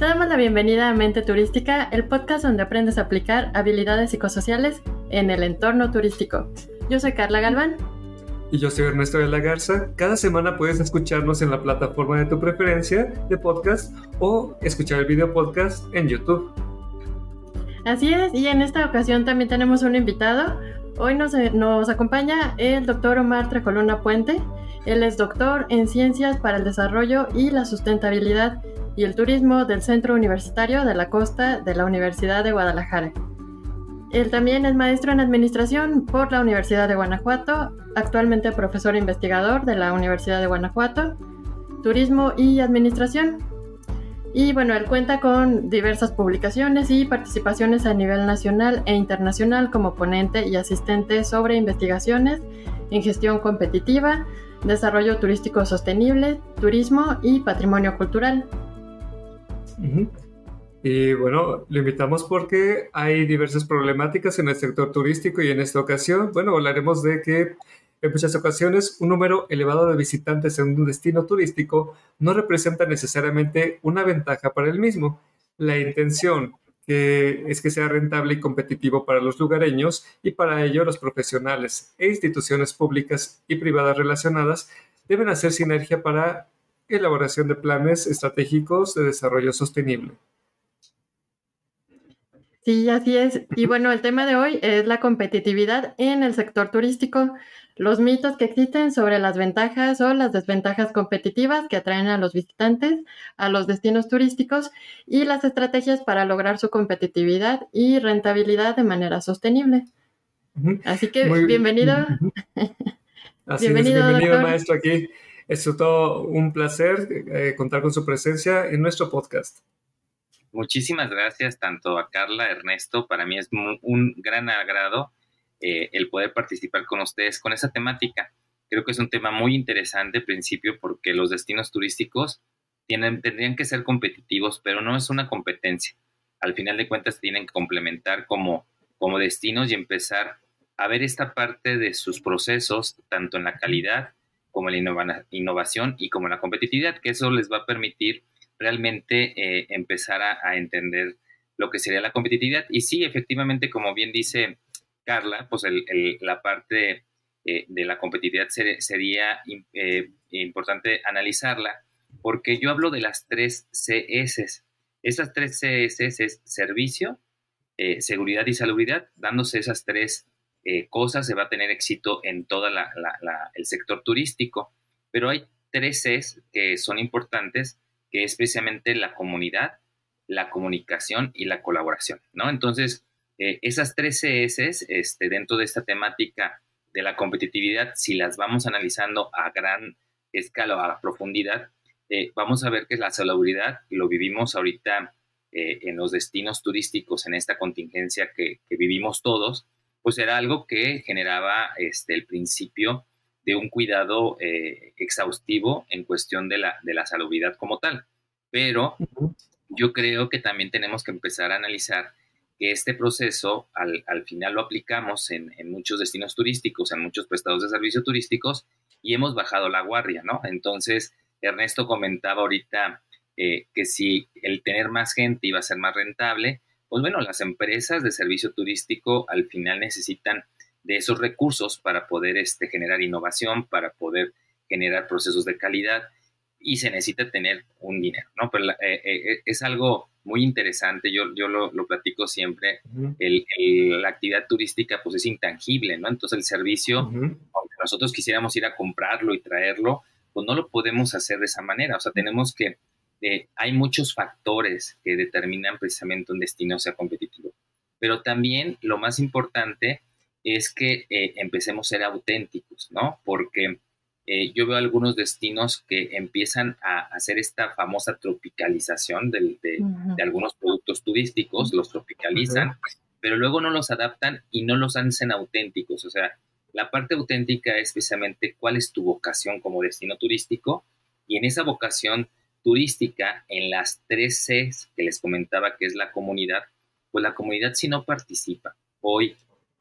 Te damos la bienvenida a Mente Turística, el podcast donde aprendes a aplicar habilidades psicosociales en el entorno turístico. Yo soy Carla Galván. Y yo soy Ernesto de la Garza. Cada semana puedes escucharnos en la plataforma de tu preferencia de podcast o escuchar el video podcast en YouTube. Así es, y en esta ocasión también tenemos un invitado. Hoy nos, nos acompaña el doctor Omar Trecolona Puente. Él es doctor en Ciencias para el Desarrollo y la Sustentabilidad y el Turismo del Centro Universitario de la Costa de la Universidad de Guadalajara. Él también es maestro en Administración por la Universidad de Guanajuato, actualmente profesor investigador de la Universidad de Guanajuato, Turismo y Administración. Y bueno, él cuenta con diversas publicaciones y participaciones a nivel nacional e internacional como ponente y asistente sobre investigaciones en gestión competitiva, desarrollo turístico sostenible, turismo y patrimonio cultural. Y bueno, lo invitamos porque hay diversas problemáticas en el sector turístico y en esta ocasión, bueno, hablaremos de que en muchas ocasiones un número elevado de visitantes en un destino turístico no representa necesariamente una ventaja para el mismo. La intención que es que sea rentable y competitivo para los lugareños y para ello los profesionales e instituciones públicas y privadas relacionadas deben hacer sinergia para elaboración de planes estratégicos de desarrollo sostenible. Sí, así es. Y bueno, el tema de hoy es la competitividad en el sector turístico, los mitos que existen sobre las ventajas o las desventajas competitivas que atraen a los visitantes a los destinos turísticos y las estrategias para lograr su competitividad y rentabilidad de manera sostenible. Así que bienvenido. bienvenido, bienvenido maestro aquí. Es todo un placer eh, contar con su presencia en nuestro podcast. Muchísimas gracias tanto a Carla, Ernesto. Para mí es un gran agrado eh, el poder participar con ustedes con esa temática. Creo que es un tema muy interesante, en principio, porque los destinos turísticos tienen, tendrían que ser competitivos, pero no es una competencia. Al final de cuentas, tienen que complementar como, como destinos y empezar a ver esta parte de sus procesos, tanto en la calidad como en la innovación y como en la competitividad, que eso les va a permitir realmente eh, empezar a, entender lo que sería la competitividad. Y sí, efectivamente, como bien dice Pues la parte eh, de la competitividad sería eh, importante analizarla, porque yo hablo de las tres CS. Esas tres CS es servicio, seguridad y salubridad. Dándose esas tres cosas, se va a tener éxito en todo el sector turístico. Pero hay tres Cs que son importantes que es precisamente la comunidad, la comunicación y la colaboración, ¿no? Entonces, eh, esas tres Cs este, dentro de esta temática de la competitividad, si las vamos analizando a gran escala o a profundidad, eh, vamos a ver que la salubridad lo vivimos ahorita eh, en los destinos turísticos, en esta contingencia que, vivimos todos, pues era algo que generaba este, el principio de un cuidado eh, exhaustivo en cuestión de la, de la salubridad como tal. Pero yo creo que también tenemos que empezar a analizar que este proceso al, final lo aplicamos en, muchos destinos turísticos, en muchos prestados de servicios turísticos y hemos bajado la guardia, ¿no? Entonces, Ernesto comentaba ahorita eh, que si el tener más gente iba a ser más rentable, pues bueno, las empresas de servicio turístico al final necesitan de esos recursos para poder este, generar innovación, para poder generar procesos de calidad y se necesita tener un dinero, ¿no? Pero eh, eh, es algo muy interesante, yo, yo lo, platico siempre, la actividad turística pues es intangible, ¿no? Entonces el servicio, aunque nosotros quisiéramos ir a comprarlo y traerlo, pues no lo podemos hacer de esa manera, o sea, tenemos que, eh, hay muchos factores que determinan precisamente un destino sea competitivo, pero también lo más importante es que eh, empecemos a ser auténticos, ¿no? Porque eh, yo veo algunos destinos que empiezan a hacer esta famosa tropicalización de, algunos productos turísticos, los tropicalizan, pero luego no los adaptan y no los hacen auténticos. O sea, la parte auténtica es precisamente cuál es tu vocación como destino turístico. Y en esa vocación turística, en las tres Cs que les comentaba que es la comunidad, pues la comunidad si no participa. Hoy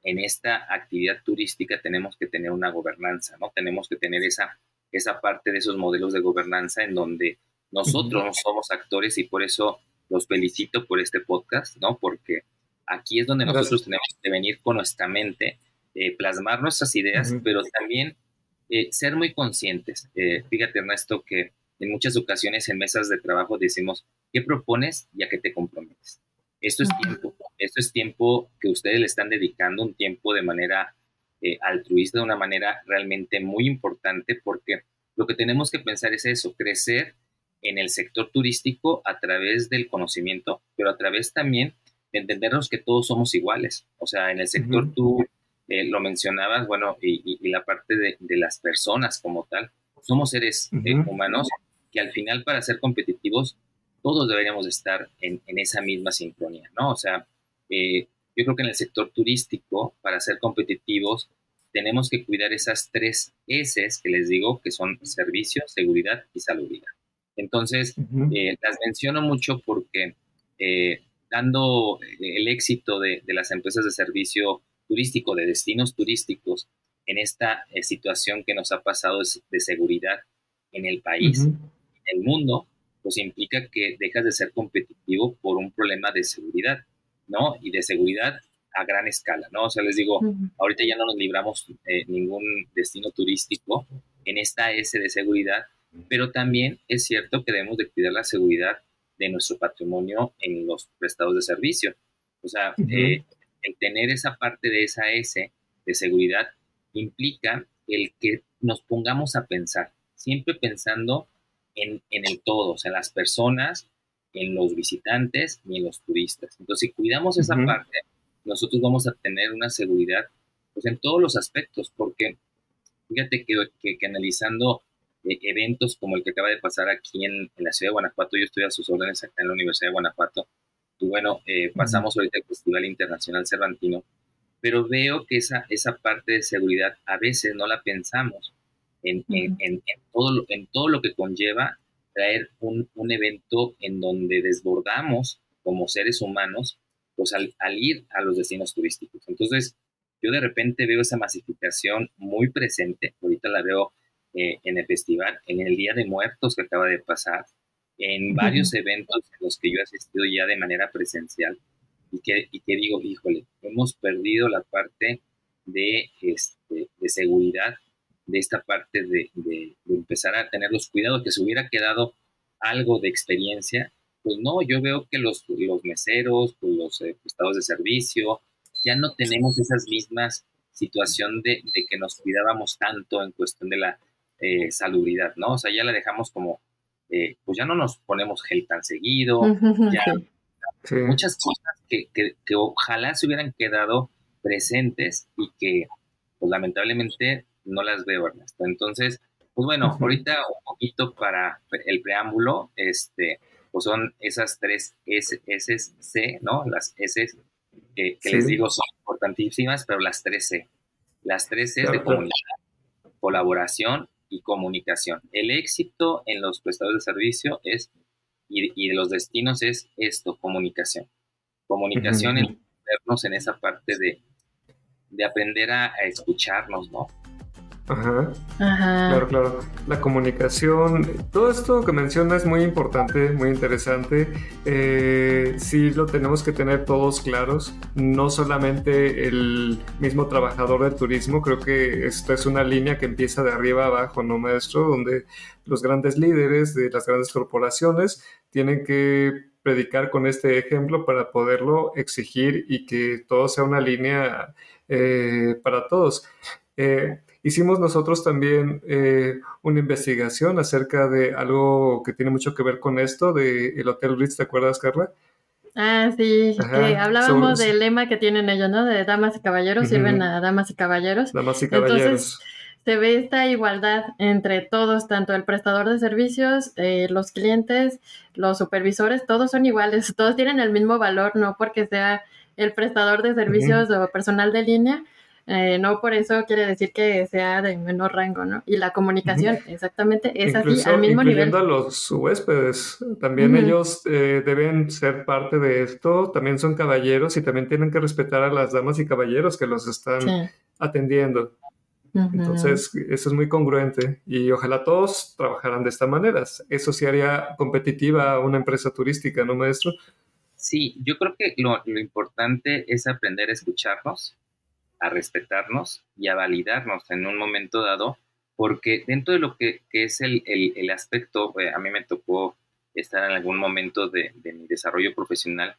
en esta actividad turística tenemos que tener una gobernanza, ¿no? Tenemos que tener esa esa parte de esos modelos de gobernanza en donde nosotros no somos actores y por eso los felicito por este podcast, ¿no? Porque aquí es donde nosotros tenemos que venir con nuestra mente, eh, plasmar nuestras ideas, pero también eh, ser muy conscientes. Eh, fíjate, Ernesto, que en muchas ocasiones en mesas de trabajo decimos, ¿qué propones y a qué te comprometes? Esto es tiempo, esto es tiempo que ustedes le están dedicando, un tiempo de manera altruista, de una manera realmente muy importante, porque lo que tenemos que pensar es eso, crecer en el sector turístico a través del conocimiento, pero a través también de entendernos que todos somos iguales. O sea, en el sector tú eh, lo mencionabas, bueno, y, la parte de, las personas como tal, somos seres eh, humanos que al final para ser competitivos todos deberíamos estar en, esa misma sincronía, ¿no? O sea, eh, yo creo que en el sector turístico, para ser competitivos, tenemos que cuidar esas tres S que les digo, que son servicio, seguridad y salubridad. Entonces, eh, las menciono mucho porque eh, dando el éxito de, las empresas de servicio turístico, de destinos turísticos, en esta eh, situación que nos ha pasado de seguridad en el país, en el mundo, pues implica que dejas de ser competitivo por un problema de seguridad, ¿no? Y de seguridad a gran escala, ¿no? O sea, les digo, ahorita ya no nos libramos ningún destino turístico en esta S de seguridad, pero también es cierto que debemos de cuidar la seguridad de nuestro patrimonio en los prestados de servicio. O sea, eh, el tener esa parte de esa S de seguridad implica el que nos pongamos a pensar, siempre pensando en, el todo, o sea, en las personas, en los visitantes y en los turistas. Entonces, si cuidamos esa parte, nosotros vamos a tener una seguridad pues, en todos los aspectos, porque fíjate que, que analizando eventos como el que acaba de pasar aquí en, la ciudad de Guanajuato. Yo estoy a sus órdenes acá en la Universidad de Guanajuato. Y bueno, eh, pasamos ahorita el Festival Internacional Cervantino, pero veo que esa, esa parte de seguridad a veces no la pensamos en, en, todo, en todo lo que conlleva traer un, un, evento en donde desbordamos como seres humanos pues al, al ir a los destinos turísticos. Entonces, yo de repente veo esa masificación muy presente, ahorita la veo eh, en el festival, en el Día de Muertos que acaba de pasar, en varios eventos en los que yo he asistido ya de manera presencial y que, y que digo, híjole, hemos perdido la parte de, este, de seguridad, de esta parte de, de, empezar a tener los cuidados, que se hubiera quedado algo de experiencia, pues no, yo veo que los, los meseros, pues los eh, estados de servicio, ya no tenemos esas mismas situación de, de, que nos cuidábamos tanto en cuestión de la eh, salubridad, ¿no? O sea, ya la dejamos como, eh, pues ya no nos ponemos gel tan seguido, ya muchas cosas que, que, ojalá se hubieran quedado presentes y que, pues lamentablemente no las veo, Ernesto. Entonces, pues bueno, ahorita un poquito para el preámbulo, este, pues son esas tres S, S C, ¿no? Las S que, les digo son importantísimas, pero las tres C. Las tres C de comunidad, colaboración y comunicación. El éxito en los prestadores de servicio es, y, de los destinos es esto, comunicación. Comunicación, en vernos en esa parte de, de aprender a, a escucharnos, ¿no? Ajá. Claro, claro. La comunicación, todo esto que menciona es muy importante, muy interesante. Eh, sí lo tenemos que tener todos claros, no solamente el mismo trabajador del turismo, creo que esto es una línea que empieza de arriba abajo, ¿no, maestro? Donde los grandes líderes de las grandes corporaciones tienen que predicar con este ejemplo para poderlo exigir y que todo sea una línea eh, para todos. Eh, Hicimos nosotros también eh, una investigación acerca de algo que tiene mucho que ver con esto, del Hotel Ritz, ¿te acuerdas, Carla? Ah, sí, hablábamos del lema que tienen ellos, ¿no? De damas y caballeros, sirven a damas y caballeros. Damas y caballeros. Entonces, se ve esta igualdad entre todos, tanto el prestador de servicios, eh, los clientes, los supervisores, todos son iguales, todos tienen el mismo valor, no porque sea el prestador de servicios o personal de línea, eh, no por eso quiere decir que sea de menor rango, ¿no? Y la comunicación, exactamente, es así, al mismo nivel. a los huéspedes, también ellos eh, deben ser parte de esto, también son caballeros y también tienen que respetar a las damas y caballeros que los están atendiendo. Entonces, eso es muy congruente y ojalá todos trabajaran de esta manera. Eso sí haría competitiva una empresa turística, ¿no, maestro? Sí, yo creo que lo, importante es aprender a escucharnos, a respetarnos y a validarnos en un momento dado, porque dentro de lo que, es el, aspecto, eh, a mí me tocó estar en algún momento de, mi desarrollo profesional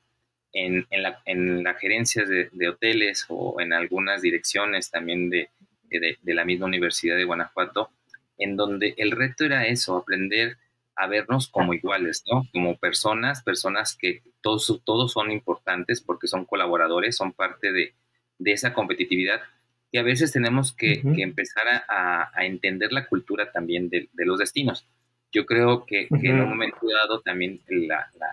en, la, en la gerencia de, hoteles o en algunas direcciones también de, de, la misma Universidad de Guanajuato, en donde el reto era eso, aprender a vernos como iguales, ¿no? Como personas, personas que todos, todos son importantes porque son colaboradores, son parte de, esa competitividad y a veces tenemos que, empezar a, entender la cultura también de, los destinos. Yo creo que, en un momento dado también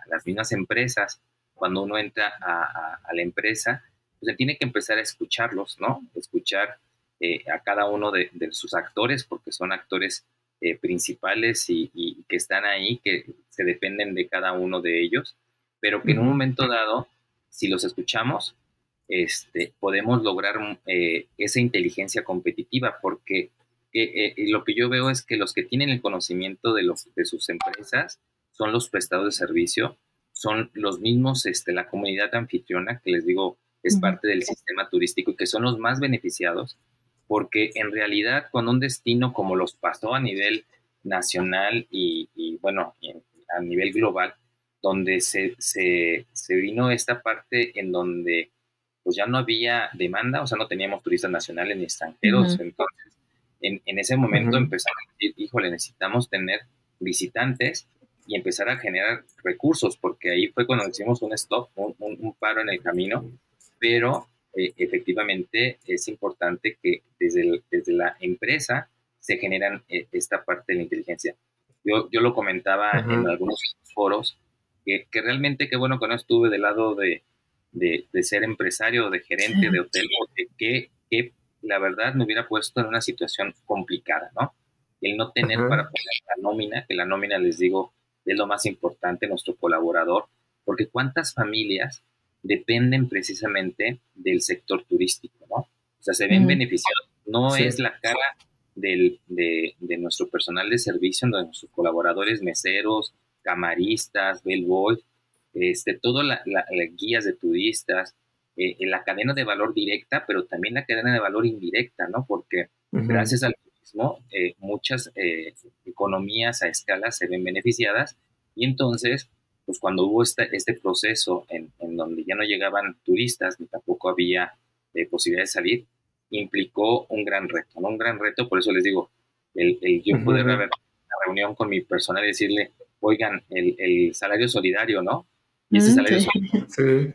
las mismas empresas, cuando uno entra a, la empresa, pues tiene que empezar a escucharlos, ¿no? Escuchar eh, a cada uno de, sus actores, porque son actores eh, principales y, que están ahí, que se dependen de cada uno de ellos, pero que en un momento dado, si los escuchamos, este, podemos lograr eh, esa inteligencia competitiva, porque lo que yo veo es que los que tienen el conocimiento de, los, de sus empresas son los prestadores de servicio, son los mismos, este, la comunidad anfitriona, que les digo, es parte del sistema turístico y que son los más beneficiados porque en realidad con un destino como los pasó a nivel nacional y, bueno, a nivel global, donde se, vino esta parte en donde pues ya no había demanda, o sea, no teníamos turistas nacionales ni extranjeros, entonces en, ese momento empezamos a decir, híjole, necesitamos tener visitantes y empezar a generar recursos, porque ahí fue cuando hicimos un stop, un paro en el camino, pero eh, efectivamente es importante que desde, desde la empresa se generan eh, esta parte de la inteligencia. Yo, yo lo comentaba en algunos foros, que, que, realmente qué bueno que no estuve del lado de, de, ser empresario, de gerente de hotel, que, que la verdad me hubiera puesto en una situación complicada, ¿no? El no tener para poner la nómina, que la nómina, les digo, es lo más importante, nuestro colaborador, porque cuántas familias dependen precisamente del sector turístico, ¿no? O sea, se ven beneficiados. No es la cara del, de, nuestro personal de servicio, de nuestros colaboradores, meseros, camaristas, bellboy, este, todas las guías de turistas, eh, en la cadena de valor directa, pero también la cadena de valor indirecta, ¿no? Porque gracias al turismo, eh, muchas eh, economías a escala se ven beneficiadas y entonces pues cuando hubo este, este proceso en, en, donde ya no llegaban turistas ni tampoco había eh, posibilidad de salir, implicó un gran reto, ¿no? Un gran reto, por eso les digo, el, el yo poder haber una reunión con mi personal y decirle, oigan, el, el salario solidario, ¿no? Y ese salario solidario, sí.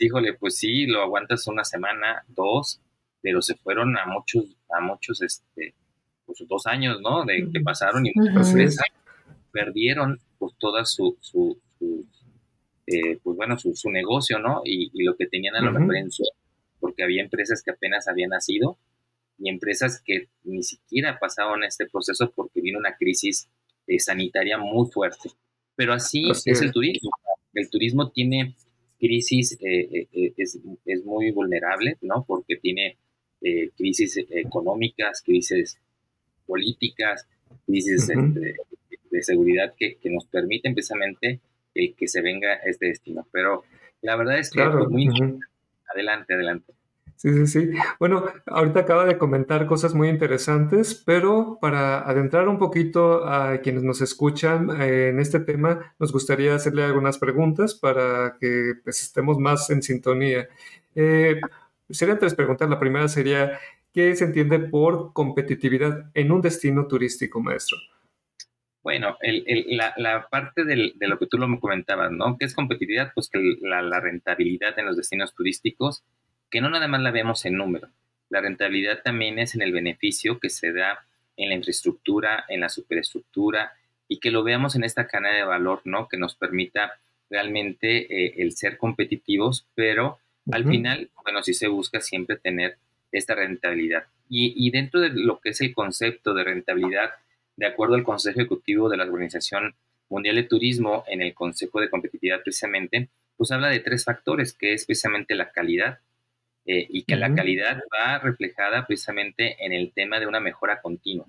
híjole, pues sí, lo aguantas una semana, dos, pero se fueron a muchos, a muchos, este, pues dos años, ¿no? De que pasaron y perdieron pues toda su, su, eh, pues bueno, su, negocio, ¿no? Y, lo que tenían a lo mejor en su, porque había empresas que apenas habían nacido y empresas que ni siquiera pasaban este proceso porque vino una crisis eh, sanitaria muy fuerte. Pero así, es, el turismo. El turismo tiene crisis, eh, es, es, muy vulnerable, ¿no? Porque tiene crisis económicas, crisis políticas, crisis de, seguridad que, que, nos permiten precisamente que se venga este destino. Pero la verdad es que pues, muy adelante, adelante. Sí, sí, sí. Bueno, ahorita acaba de comentar cosas muy interesantes, pero para adentrar un poquito a quienes nos escuchan eh, en este tema, nos gustaría hacerle algunas preguntas para que pues, estemos más en sintonía. Eh, serían tres preguntas. La primera sería, ¿qué se entiende por competitividad en un destino turístico, maestro? Bueno, la, parte de lo que tú lo comentabas, ¿no? ¿Qué es competitividad? Pues que la, rentabilidad en los destinos turísticos, que no nada más la vemos en número. La rentabilidad también es en el beneficio que se da en la infraestructura, en la superestructura, y que lo veamos en esta cadena de valor, ¿no? Que nos permita realmente eh, el ser competitivos, pero al final, bueno, sí se busca siempre tener esta rentabilidad. Y, y dentro de lo que es el concepto de rentabilidad, de acuerdo al Consejo Ejecutivo de la Organización Mundial de Turismo, en el Consejo de Competitividad precisamente, pues habla de tres factores, que es precisamente la calidad, eh, y que la calidad va reflejada precisamente en el tema de una mejora continua.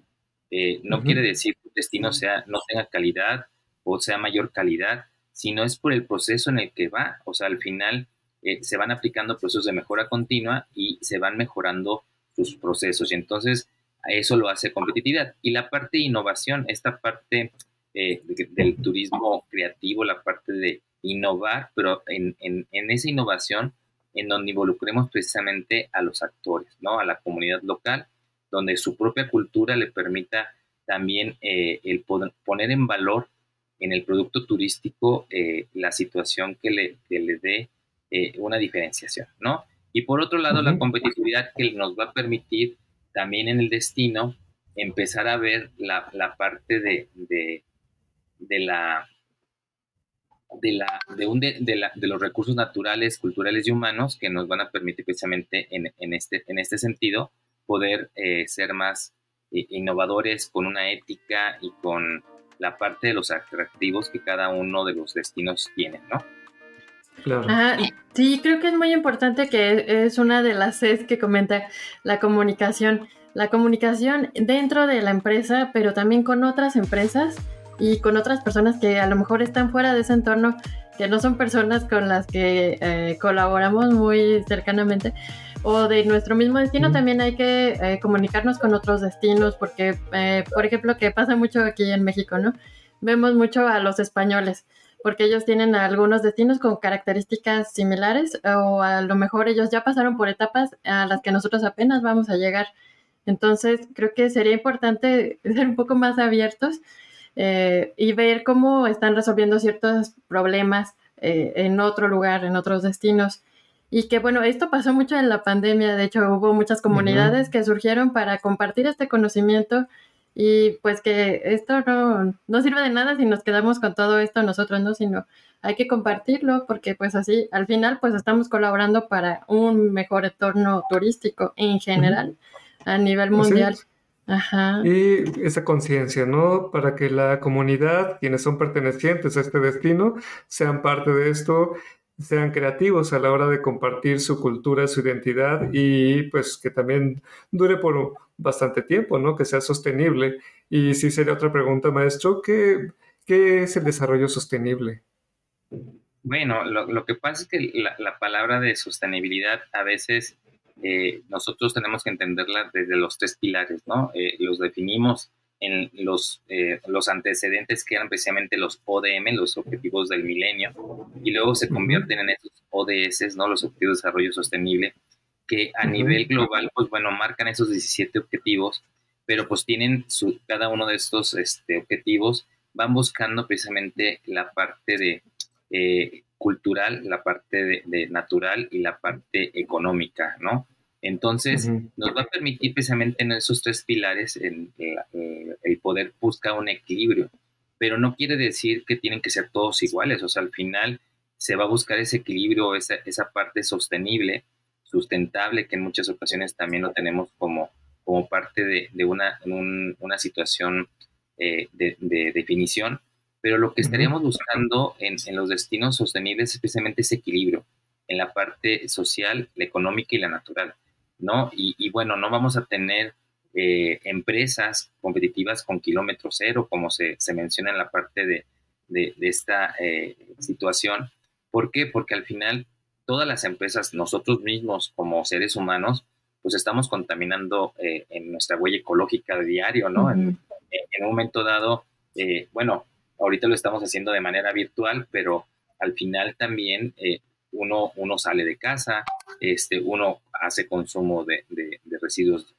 Eh, no quiere decir que el destino sea, no tenga calidad o sea mayor calidad, sino es por el proceso en el que va. O sea, al final eh, se van aplicando procesos de mejora continua y se van mejorando sus procesos. Y entonces eso lo hace competitividad. Y la parte de innovación, esta parte del turismo creativo, la parte de innovar, pero en, en, en esa innovación en donde involucremos precisamente a los actores, ¿no? A la comunidad local, donde su propia cultura le permita también eh, el poner en valor en el producto turístico eh, la situación que le, le dé eh, una diferenciación, ¿no? Y por otro lado, la competitividad que nos va a permitir también en el destino empezar a ver la, parte de, de la de, la, de, un, de, la, de, los recursos naturales, culturales y humanos que nos van a permitir precisamente en, en este, en este sentido poder eh, ser más eh, innovadores con una ética y con la parte de los atractivos que cada uno de los destinos tiene, ¿no? Claro. sí, creo que es muy importante que es una de las Cs que comenta la comunicación. La comunicación dentro de la empresa, pero también con otras empresas y con otras personas que a lo mejor están fuera de ese entorno, que no son personas con las que eh, colaboramos muy cercanamente, o de nuestro mismo destino, también hay que eh, comunicarnos con otros destinos, porque, eh, por ejemplo, que pasa mucho aquí en México, ¿no? Vemos mucho a los españoles, porque ellos tienen algunos destinos con características similares, o a lo mejor ellos ya pasaron por etapas a las que nosotros apenas vamos a llegar. Entonces, creo que sería importante ser un poco más abiertos eh, y ver cómo están resolviendo ciertos problemas eh, en otro lugar, en otros destinos. Y que bueno, esto pasó mucho en la pandemia, de hecho hubo muchas comunidades que surgieron para compartir este conocimiento y pues que esto no, no sirve de nada si nos quedamos con todo esto nosotros, ¿no? Sino hay que compartirlo porque pues así al final pues estamos colaborando para un mejor entorno turístico en general a nivel mundial. Y esa conciencia, ¿no? Para que la comunidad, quienes son pertenecientes a este destino, sean parte de esto, sean creativos a la hora de compartir su cultura, su identidad y pues que también dure por bastante tiempo, ¿no? Que sea sostenible. Y si sería otra pregunta, maestro, ¿qué, qué es el desarrollo sostenible? Bueno, lo, que pasa es que la, la palabra de sostenibilidad a veces eh, nosotros tenemos que entenderla desde los tres pilares, ¿no? Eh, los definimos en los, eh, los antecedentes que eran precisamente los ODM, los Objetivos del Milenio, y luego se convierten en esos ODS, ¿no? Los Objetivos de Desarrollo Sostenible, que a nivel global, pues bueno, marcan esos 17 objetivos, pero pues tienen su, cada uno de estos este, objetivos, van buscando precisamente la parte de cultural, la parte de, natural y la parte económica, ¿no? Entonces, nos va a permitir precisamente en esos tres pilares el, el, poder buscar un equilibrio, pero no quiere decir que tienen que ser todos iguales, o sea, al final se va a buscar ese equilibrio, esa, esa parte sostenible, sustentable, que en muchas ocasiones también lo tenemos como, como parte de, de una, una situación eh, de, de definición, pero lo que estaríamos buscando en, los destinos sostenibles es precisamente ese equilibrio en la parte social, la económica y la natural, ¿no? Y, bueno, no vamos a tener eh, empresas competitivas con kilómetro cero, como se, menciona en la parte de, esta eh, situación. ¿Por qué? Porque al final todas las empresas, nosotros mismos como seres humanos, pues estamos contaminando eh, en nuestra huella ecológica de diario, ¿no? en, un momento dado, bueno, Ahorita lo estamos haciendo de manera virtual, pero al final también eh, uno, uno sale de casa, este, uno hace consumo de, residuos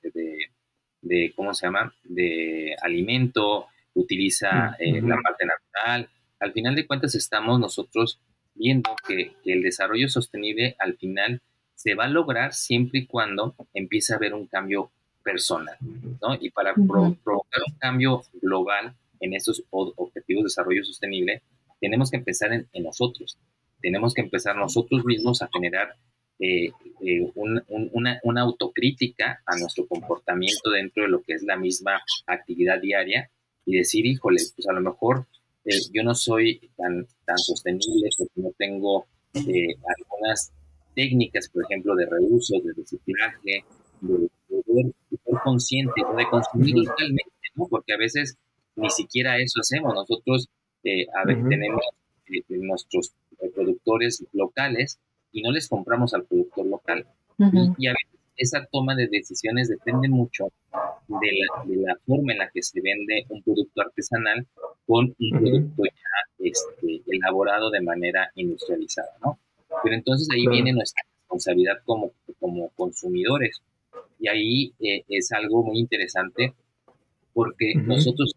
de, ¿cómo se llama?, de alimento, utiliza eh, la parte natural. Al final de cuentas estamos nosotros viendo que, el desarrollo sostenible al final se va a lograr siempre y cuando empiece a haber un cambio personal, ¿no? Y para provocar un cambio global, en esos objetivos de desarrollo sostenible, tenemos que empezar en, nosotros. Tenemos que empezar nosotros mismos a generar eh, eh, una, autocrítica a nuestro comportamiento dentro de lo que es la misma actividad diaria y decir, híjole, pues a lo mejor eh, yo no soy tan, tan sostenible porque no tengo algunas técnicas, por ejemplo, de reuso, de reciclaje, de poder ser consciente o de consumir localmente, ¿no? Porque a veces ni siquiera eso hacemos. Nosotros, eh, a ver, tenemos eh, nuestros productores locales y no les compramos al productor local. y, a veces esa toma de decisiones depende mucho de la, de la, forma en la que se vende un producto artesanal con un producto ya este, elaborado de manera industrializada, ¿no? Pero entonces ahí viene nuestra responsabilidad como, como consumidores. Y ahí eh, es algo muy interesante porque nosotros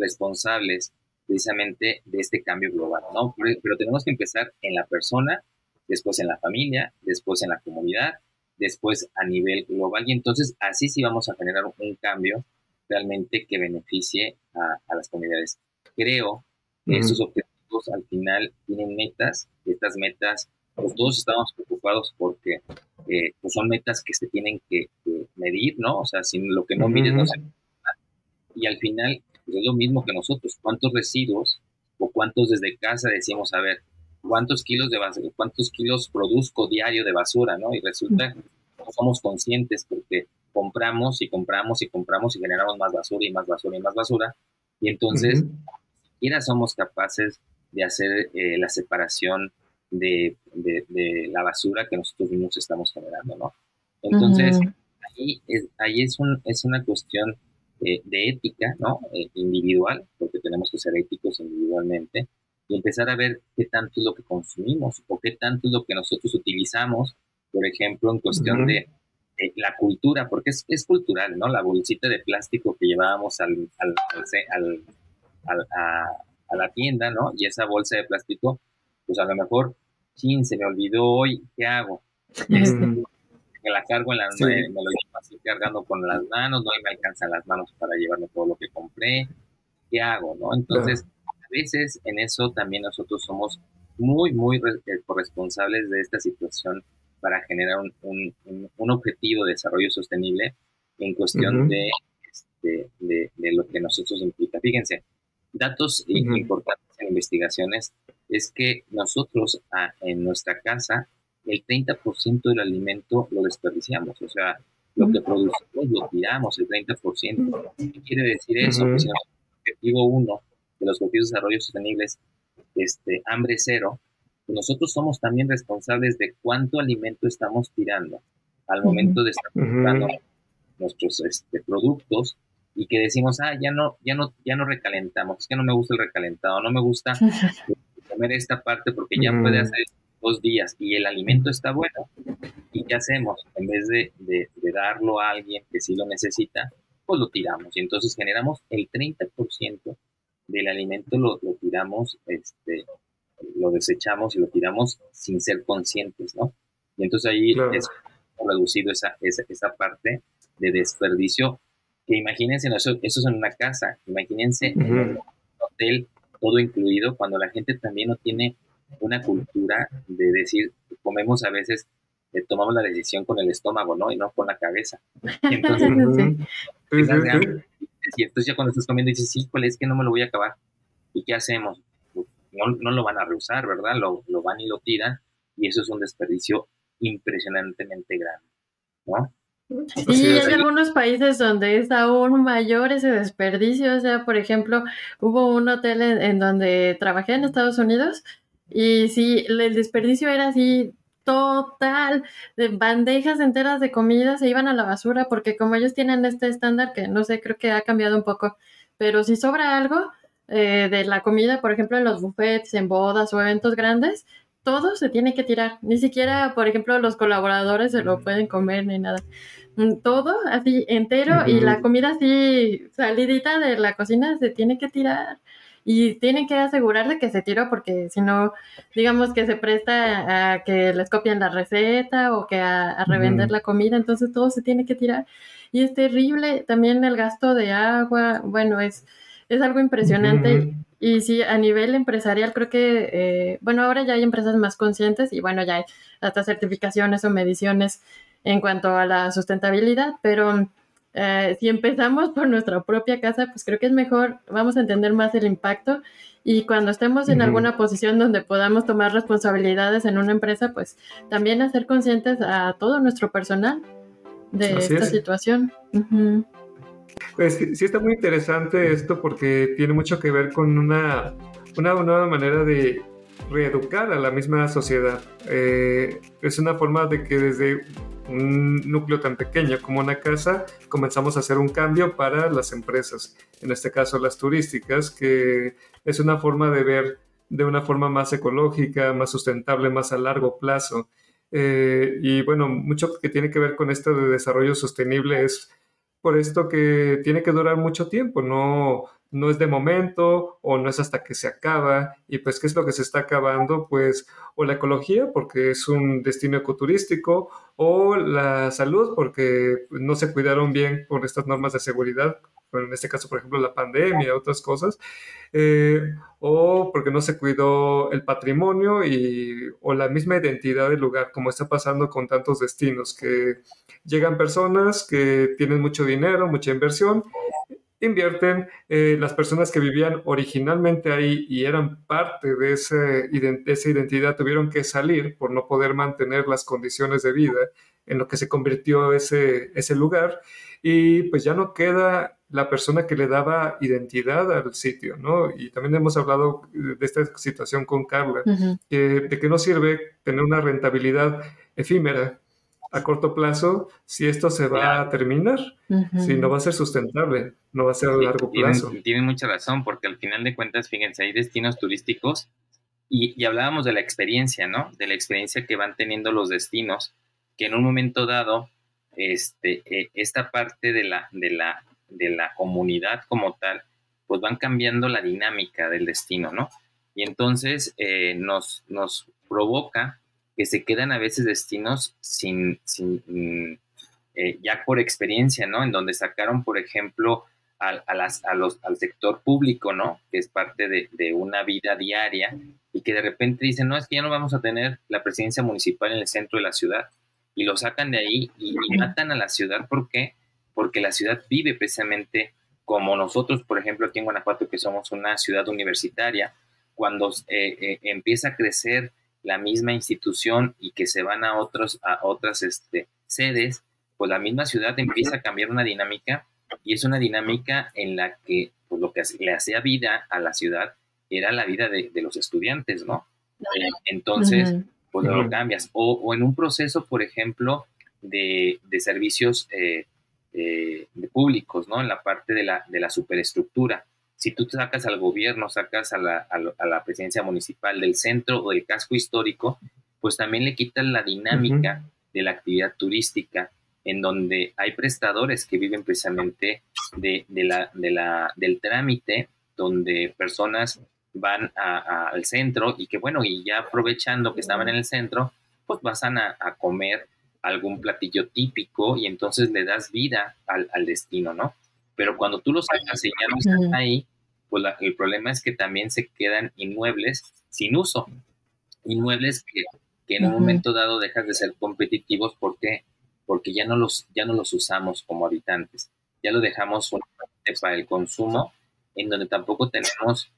responsables precisamente de este cambio global, ¿no? Pero tenemos que empezar en la persona, después en la familia, después en la comunidad, después a nivel global y entonces así sí vamos a generar un cambio realmente que beneficie a, las comunidades. Creo que esos objetivos al final tienen metas y estas metas, pues todos estamos preocupados porque eh, pues son metas que se tienen que, medir, ¿no? O sea, sin lo que no mides no se Y al final pues es lo mismo que nosotros, cuántos residuos o cuántos desde casa decimos, a ver, cuántos kilos de basura, cuántos kilos produzco diario de basura, ¿no? Y resulta que no somos conscientes porque compramos y compramos y compramos y generamos más basura y más basura y más basura. Y entonces, ni siquiera somos capaces de hacer eh, la separación de, de, la basura que nosotros mismos estamos generando, ¿no? Entonces, ahí, es, ahí es, un, es una cuestión eh, de ética, ¿no? Eh, individual, porque tenemos que ser éticos individualmente, y empezar a ver qué tanto es lo que consumimos o qué tanto es lo que nosotros utilizamos, por ejemplo, en cuestión de, la cultura, porque es, es, cultural, ¿no? La bolsita de plástico que llevábamos al, al, al, a, la tienda, ¿no? Y esa bolsa de plástico, pues a lo mejor, chin, se me olvidó hoy, ¿qué hago? Este, me la cargo en la, me, lo llevo así cargando con las manos, no me alcanzan las manos para llevarme todo lo que compré, ¿qué hago, no? Entonces, veces en eso también nosotros somos muy, muy eh, corresponsables de esta situación para generar un, un, objetivo de desarrollo sostenible en cuestión de, este, de, de, lo que nosotros implica. Fíjense, datos importantes en investigaciones es que nosotros ah, en nuestra casa el 30% del alimento lo desperdiciamos, o sea, lo que producimos lo tiramos, el 30%. ¿Qué quiere decir eso? Pues si el objetivo 1 de los Objetivos de Desarrollo Sostenibles, este, hambre cero, nosotros somos también responsables de cuánto alimento estamos tirando al momento de estar comprando nuestros este, productos y que decimos, ah, ya no, ya no, ya no recalentamos, es que no me gusta el recalentado, no me gusta comer esta parte porque ya puede hacer dos días y el alimento está bueno. ¿Y qué hacemos? En vez de, de, de darlo a alguien que sí lo necesita, pues lo tiramos y entonces generamos el 30% del alimento lo, tiramos, este, lo desechamos y lo tiramos sin ser conscientes, ¿no? Y entonces ahí es reducido esa, esa, esa, parte de desperdicio, que imagínense, eso, eso es en una casa, imagínense en un hotel todo incluido, cuando la gente también no tiene una cultura de decir, comemos a veces, eh, tomamos la decisión con el estómago, ¿no? Y no con la cabeza. Y entonces, y entonces ya cuando estás comiendo dices, sí, ¿cuál es que no me lo voy a acabar? ¿Y qué hacemos? Pues, no, no lo van a rehusar, ¿verdad? Lo, lo, van y lo tiran y eso es un desperdicio impresionantemente grande, ¿no? Sí, hay algunos países donde es aún mayor ese desperdicio. O sea, por ejemplo, hubo un hotel en, en donde trabajé en Estados Unidos y sí, el desperdicio era así total, de bandejas enteras de comida se iban a la basura porque como ellos tienen este estándar que no sé, creo que ha cambiado un poco, pero si sobra algo eh, de la comida, por ejemplo, en los buffets, en bodas o eventos grandes, todo se tiene que tirar. Ni siquiera, por ejemplo, los colaboradores se lo pueden comer ni nada. Mm, todo así entero y la comida así salidita de la cocina se tiene que tirar y tienen que asegurar de que se tiró porque si no, digamos que se presta a que les copian la receta o que a, revender la comida, entonces todo se tiene que tirar. Y es terrible también el gasto de agua, bueno, es, es algo impresionante. Y sí, a nivel empresarial creo que, eh, bueno, ahora ya hay empresas más conscientes y bueno, ya hay hasta certificaciones o mediciones en cuanto a la sustentabilidad, pero eh, si empezamos por nuestra propia casa, pues creo que es mejor, vamos a entender más el impacto y cuando estemos en alguna posición donde podamos tomar responsabilidades en una empresa, pues también hacer conscientes a todo nuestro personal de esta situación. Pues sí, está muy interesante esto porque tiene mucho que ver con una, una nueva manera de reeducar a la misma sociedad. Eh, es una forma de que desde un núcleo tan pequeño como una casa comenzamos a hacer un cambio para las empresas, en este caso las turísticas, que es una forma de ver de una forma más ecológica, más sustentable, más a largo plazo. Eh, y bueno, mucho que tiene que ver con esto de desarrollo sostenible es por esto que tiene que durar mucho tiempo, no, no es de momento o no es hasta que se acaba. Y pues, ¿qué es lo que se está acabando? Pues, o la ecología, porque es un destino ecoturístico, o la salud, porque no se cuidaron bien por estas normas de seguridad, en este caso, por ejemplo, la pandemia, otras cosas, eh, o porque no se cuidó el patrimonio y, o la misma identidad del lugar, como está pasando con tantos destinos, que llegan personas que tienen mucho dinero, mucha inversión, invierten, eh, las personas que vivían originalmente ahí y eran parte de, ese, de esa identidad tuvieron que salir por no poder mantener las condiciones de vida en lo que se convirtió ese, ese lugar y pues ya no queda la persona que le daba identidad al sitio, ¿no? Y también hemos hablado de esta situación con Carla, de que no sirve tener una rentabilidad efímera a corto plazo si esto se va a terminar, si no va a ser sustentable, no va a ser a largo plazo. Tienen, mucha razón, porque al final de cuentas, fíjense, hay destinos turísticos y, hablábamos de la experiencia, ¿no? De la experiencia que van teniendo los destinos, que en un momento dado, este, eh, esta parte de la, de la de la comunidad como tal, pues van cambiando la dinámica del destino, ¿no? Y entonces eh, nos, nos provoca que se quedan a veces destinos sin, sin mm, eh, ya por experiencia, ¿no? En donde sacaron, por ejemplo, a, las, a los, al sector público, ¿no? Que es parte de, una vida diaria y que de repente dicen, no, es que ya no vamos a tener la presidencia municipal en el centro de la ciudad y lo sacan de ahí y, y matan a la ciudad. ¿Por qué? porque la ciudad vive precisamente como nosotros, por ejemplo, aquí en Guanajuato, que somos una ciudad universitaria, cuando eh, eh, empieza a crecer la misma institución y que se van a, otros, a otras este, sedes, pues la misma ciudad empieza a cambiar una dinámica y es una dinámica en la que pues, lo que le hacía vida a la ciudad era la vida de, los estudiantes, ¿no? Eh, entonces, pues lo cambias. O, en un proceso, por ejemplo, de, servicios eh, de públicos, ¿no? En la parte de la, de la superestructura. Si tú sacas al gobierno, sacas a la, a, la presidencia municipal del centro o del casco histórico, pues también le quitan la dinámica de la actividad turística, en donde hay prestadores que viven precisamente de, de la, de la, del trámite, donde personas van al centro y que bueno, y ya aprovechando que estaban en el centro, pues pasan a, a comer algún platillo típico y entonces le das vida al, destino, ¿no? Pero cuando tú los sacas y ya no están ahí, pues el problema es que también se quedan inmuebles sin uso. Inmuebles que, en un momento dado dejan de ser competitivos porque porque ya no los ya no los usamos como habitantes. Ya lo dejamos para el consumo, en donde tampoco tenemos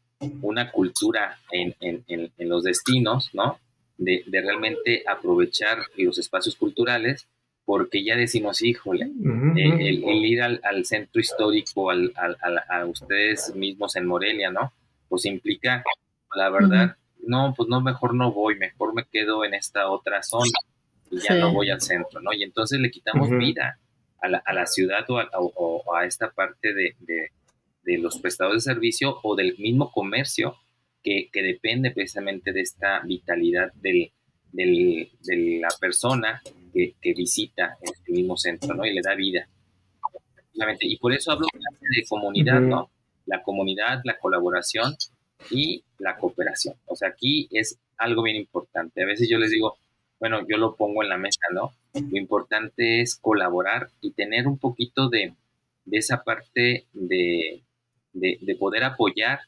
una cultura en, en, en los destinos, ¿no? de, realmente aprovechar los espacios culturales, porque ya decimos, híjole, eh, el, ir al, centro histórico, al, a ustedes mismos en Morelia, ¿no? Pues implica, la verdad, no, pues no, mejor no voy, mejor me quedo en esta otra zona y ya no voy al centro, ¿no? Y entonces le quitamos vida a la, a la ciudad o, a, esta parte de, de, los prestadores de servicio o del mismo comercio que, depende precisamente de esta vitalidad del, de la persona que, visita este mismo centro, ¿no? Y le da vida. Y por eso hablo de comunidad, ¿no? La comunidad, la colaboración y la cooperación. O sea, aquí es algo bien importante. A veces yo les digo, bueno, yo lo pongo en la mesa, ¿no? Lo importante es colaborar y tener un poquito de, esa parte de, de, poder apoyar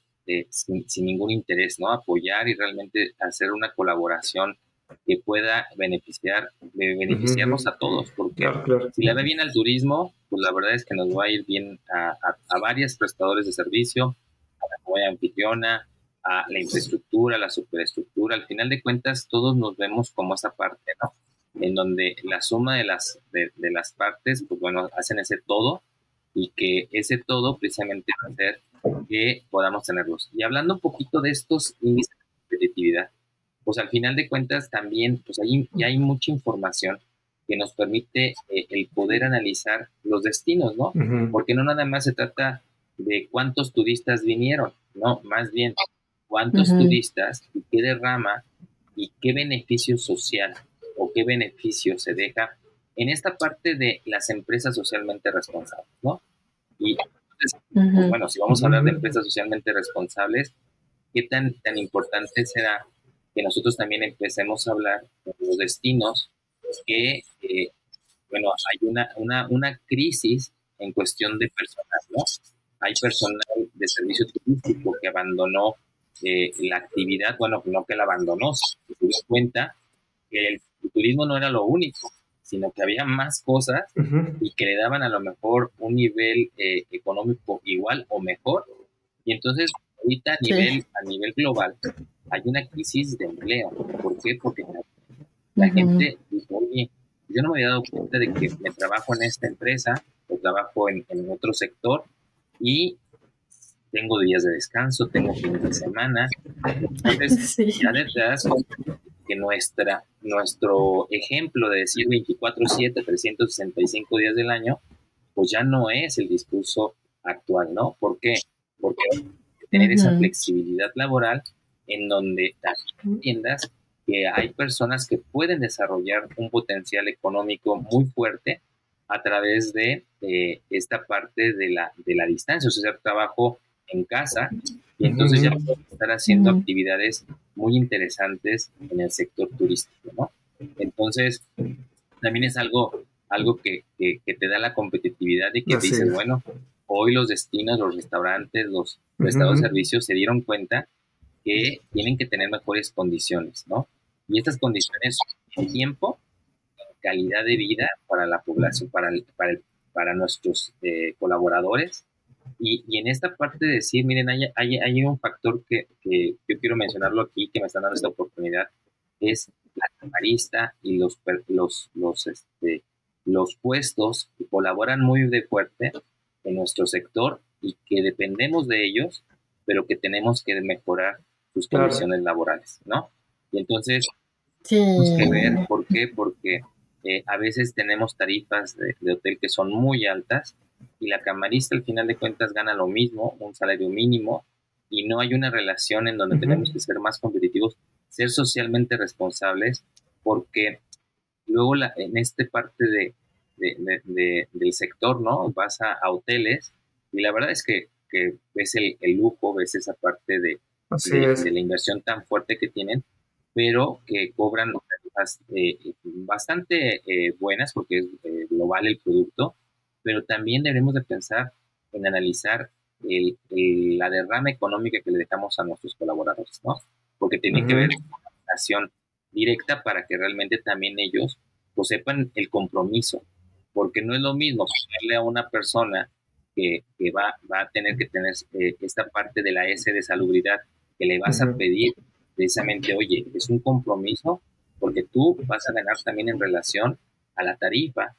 sin, ningún interés, ¿no? Apoyar y realmente hacer una colaboración que pueda beneficiar, beneficiarnos a todos, porque si le va bien al turismo, pues la verdad es que nos va a ir bien a, a, varios prestadores de servicio, a la comunidad anfitriona, a la infraestructura, a la superestructura. Al final de cuentas, todos nos vemos como esa parte, ¿no? En donde la suma de las, de, de las partes, pues bueno, hacen ese todo y que ese todo precisamente va a hacer que podamos tenerlos. Y hablando un poquito de estos índices pues al final de cuentas también pues hay, ya hay mucha información que nos permite eh, el poder analizar los destinos, ¿no? Porque no nada más se trata de cuántos turistas vinieron, no, más bien cuántos turistas y qué derrama y qué beneficio social o qué beneficio se deja en esta parte de las empresas socialmente responsables, ¿no? Y pues, bueno, si vamos a hablar de empresas socialmente responsables, ¿qué tan, tan importante será que nosotros también empecemos a hablar de los destinos que, eh, bueno, hay una, una, una crisis en cuestión de personal, ¿no? Hay personal de servicio turístico que abandonó eh, la actividad, bueno, no que la abandonó, se dio cuenta que el turismo no era lo único, sino que había más cosas y que le daban a lo mejor un nivel eh, económico igual o mejor. Y entonces, ahorita a nivel, a nivel global hay una crisis de empleo. ¿Por qué? Porque la, gente dice, oye, yo no me había dado cuenta de que me trabajo en esta empresa o trabajo en, en otro sector y tengo días de descanso, tengo fines de semana. Entonces, ya te das que nuestra, nuestro ejemplo de decir 24/7, 365 días del año, pues ya no es el discurso actual, ¿no? ¿Por qué? Porque tener esa flexibilidad laboral en donde también entiendas que hay personas que pueden desarrollar un potencial económico muy fuerte a través de esta parte de la, de la distancia, o sea, trabajo en casa y entonces ya pueden estar haciendo actividades muy interesantes en el sector turístico, ¿no? Entonces, también es algo, algo que, te da la competitividad y que dices, bueno, hoy los destinos, los restaurantes, los prestadores de servicios se dieron cuenta que tienen que tener mejores condiciones, ¿no? Y estas condiciones son tiempo, calidad de vida para la población, para, para, para nuestros eh, colaboradores y, y, en esta parte de decir, miren, hay, hay, hay un factor que, que, yo quiero mencionarlo aquí, que me están dando esta oportunidad, es la camarista y los, los, los, este, los puestos que colaboran muy de fuerte en nuestro sector y que dependemos de ellos, pero que tenemos que mejorar sus condiciones laborales, ¿no? Y entonces, tenemos que ver por qué, porque eh, a veces tenemos tarifas de, de, hotel que son muy altas y la camarista al final de cuentas gana lo mismo, un salario mínimo, y no hay una relación en donde tenemos que ser más competitivos, ser socialmente responsables, porque luego la, en esta parte de, del sector, ¿no? Vas a, hoteles y la verdad es que, ves el, lujo, ves esa parte de, la inversión tan fuerte que tienen, pero que cobran eh, bastante eh, buenas porque es eh, global el producto, pero también debemos de pensar en analizar el, la derrama económica que le dejamos a nuestros colaboradores, ¿no? Porque tiene que ver con una relación directa para que realmente también ellos pues, sepan el compromiso, porque no es lo mismo ponerle a una persona que, que va, va, a tener que tener eh, esta parte de la S de salubridad que le vas a pedir precisamente, oye, es un compromiso porque tú vas a ganar también en relación a la tarifa,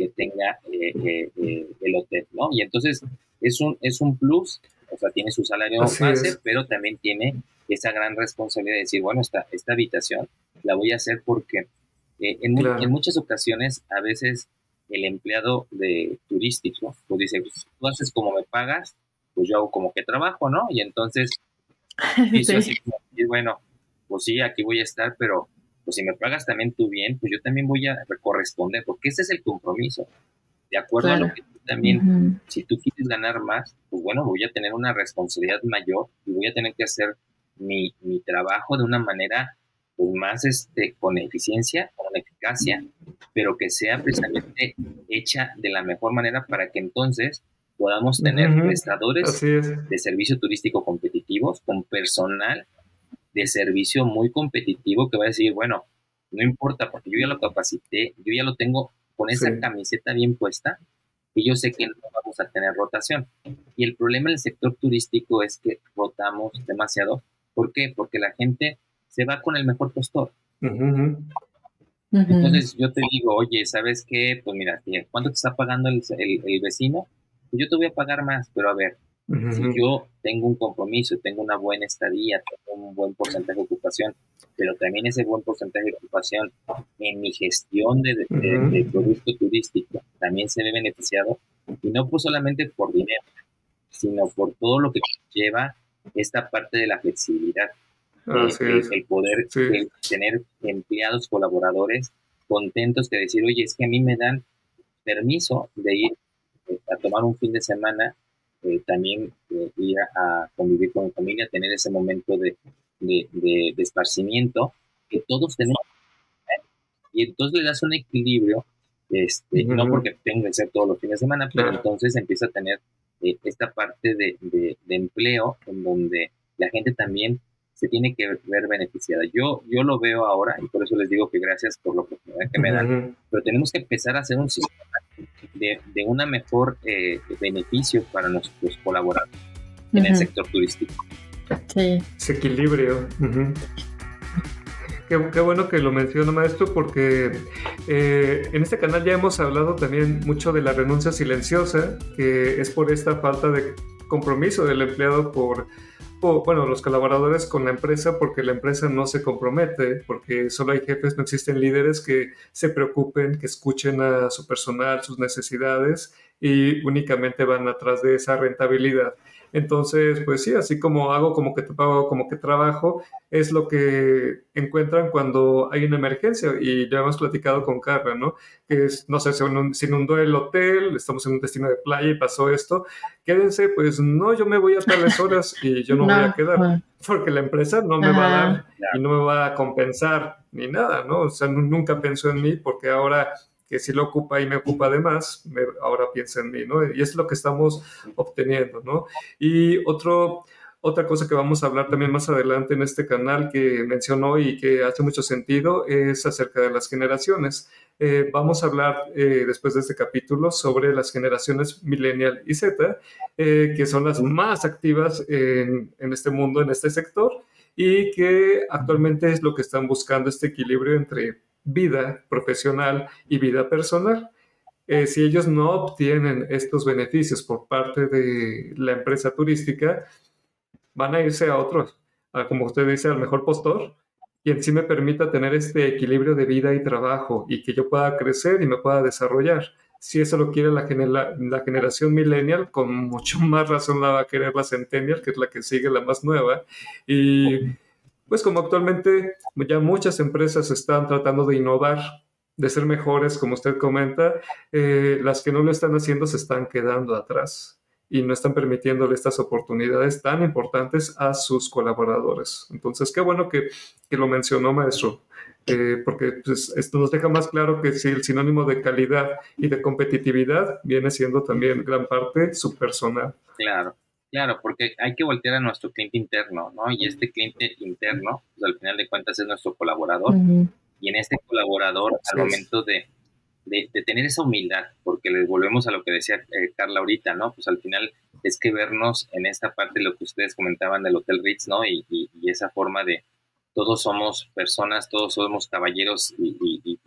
que tenga eh, eh, eh, el hotel, ¿no? Y entonces es un, es un plus, o sea, tiene su salario base, pero también tiene esa gran responsabilidad de decir, bueno, esta, esta habitación la voy a hacer porque en, en, muchas ocasiones a veces el empleado de turístico pues dice, pues, tú haces como me pagas, pues yo hago como que trabajo, ¿no? Y entonces dice así bueno, pues sí, aquí voy a estar, pero pues si me pagas también tú bien, pues yo también voy a corresponder, porque ese es el compromiso. De acuerdo a lo que tú también, si tú quieres ganar más, pues bueno, voy a tener una responsabilidad mayor y voy a tener que hacer mi, mi trabajo de una manera pues, más este, con eficiencia, con eficacia, pero que sea precisamente hecha de la mejor manera para que entonces podamos tener prestadores de servicio turístico competitivos con personal de servicio muy competitivo que va a decir, bueno, no importa, porque yo ya lo capacité, yo ya lo tengo con esa camiseta bien puesta y yo sé que no vamos a tener rotación. Y el problema en el sector turístico es que rotamos demasiado. ¿Por qué? Porque la gente se va con el mejor postor. Entonces yo te digo, oye, ¿sabes qué? Pues mira, ¿cuánto te está pagando el, el, vecino? Pues yo te voy a pagar más, pero a ver, si yo tengo un compromiso, tengo una buena estadía, tengo un buen porcentaje de ocupación, pero también ese buen porcentaje de ocupación en mi gestión de, producto turístico también se ve beneficiado, y no pues solamente por dinero, sino por todo lo que lleva esta parte de la flexibilidad. Eh, el, poder tener empleados, colaboradores contentos que decir, oye, es que a mí me dan permiso de ir eh, a tomar un fin de semana, eh, también ir a, convivir con mi familia, tener ese momento de, de, esparcimiento que todos tenemos. Y entonces le das un equilibrio, este, no porque tenga que ser todos los fines de semana, pero entonces empieza a tener esta parte de, de, empleo en donde la gente también se tiene que ver beneficiada. Yo, yo lo veo ahora y por eso les digo que gracias por la oportunidad que me dan, pero tenemos que empezar a hacer un sistema de, de una mejor eh, beneficio para nuestros colaboradores en el sector turístico. Sí. Ese equilibrio. Qué, bueno que lo menciona, maestro, porque eh, en este canal ya hemos hablado también mucho de la renuncia silenciosa, que es por esta falta de compromiso del empleado por bueno, los colaboradores con la empresa porque la empresa no se compromete, porque solo hay jefes, no existen líderes que se preocupen, que escuchen a su personal, sus necesidades y únicamente van atrás de esa rentabilidad. Entonces, pues sí, así como hago como que pago, como que trabajo, es lo que encuentran cuando hay una emergencia. Y ya hemos platicado con Carla, ¿no? Que es, no sé, se inundó el hotel, estamos en un destino de playa y pasó esto. Quédense, pues no, yo me voy a tales horas y yo no, voy a quedar, porque la empresa no me va a dar y no me va a compensar ni nada, ¿no? O sea, nunca pensó en mí porque ahora que si lo ocupa y me ocupa además, ahora piensa en mí, ¿no? Y es lo que estamos obteniendo, ¿no? Y otro, otra cosa que vamos a hablar también más adelante en este canal que mencionó y que hace mucho sentido es acerca de las generaciones. Eh, vamos a hablar eh, después de este capítulo sobre las generaciones millennial y Z, eh, que son las más activas en, en este mundo, en este sector, y que actualmente es lo que están buscando este equilibrio entre vida profesional y vida personal. Eh, si ellos no obtienen estos beneficios por parte de la empresa turística, van a irse a otros, como usted dice, al mejor postor, y en sí me permita tener este equilibrio de vida y trabajo y que yo pueda crecer y me pueda desarrollar. Si eso lo quiere la, la generación millennial, con mucho más razón la va a querer la centennial, que es la que sigue la más nueva. Y pues como actualmente ya muchas empresas están tratando de innovar, de ser mejores, como usted comenta, eh, las que no lo están haciendo se están quedando atrás y no están permitiéndole estas oportunidades tan importantes a sus colaboradores. Entonces, qué bueno que, lo mencionó, maestro, eh, porque pues, esto nos deja más claro que si el sinónimo de calidad y de competitividad viene siendo también gran parte su personal. Claro. Claro, porque hay que voltear a nuestro cliente interno, ¿no? Y este cliente interno, pues al final de cuentas es nuestro colaborador. Y en este colaborador, al momento de, de, tener esa humildad, porque les volvemos a lo que decía eh, Carla ahorita, ¿no? Pues al final es que vernos en esta parte de lo que ustedes comentaban del Hotel Ritz, ¿no? Y, y, esa forma de todos somos personas, todos somos caballeros y, y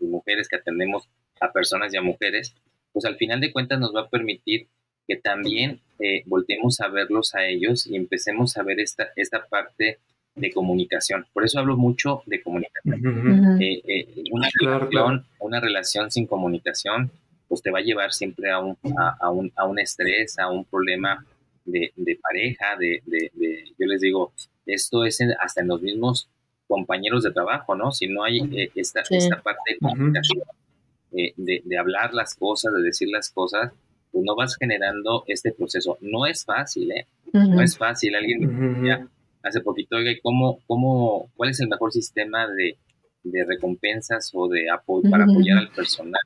mujeres que atendemos a personas y a mujeres, pues al final de cuentas nos va a permitir que también eh, voltemos a verlos a ellos y empecemos a ver esta, esta parte de comunicación. Por eso hablo mucho de comunicación. Eh, eh, una, relación, una relación sin comunicación pues te va a llevar siempre a un, a, un, a un estrés, a un problema de, de pareja, de, de, yo les digo, esto es hasta en los mismos compañeros de trabajo, ¿no? Si no hay esta, esta parte de comunicación, de, de hablar las cosas, de decir las cosas, pues no vas generando este proceso. No es fácil, ¿eh? No es fácil. Alguien ya hace poquito, oiga, ¿cómo, cómo, ¿cuál es el mejor sistema de, recompensas o de apoyo para apoyar al personal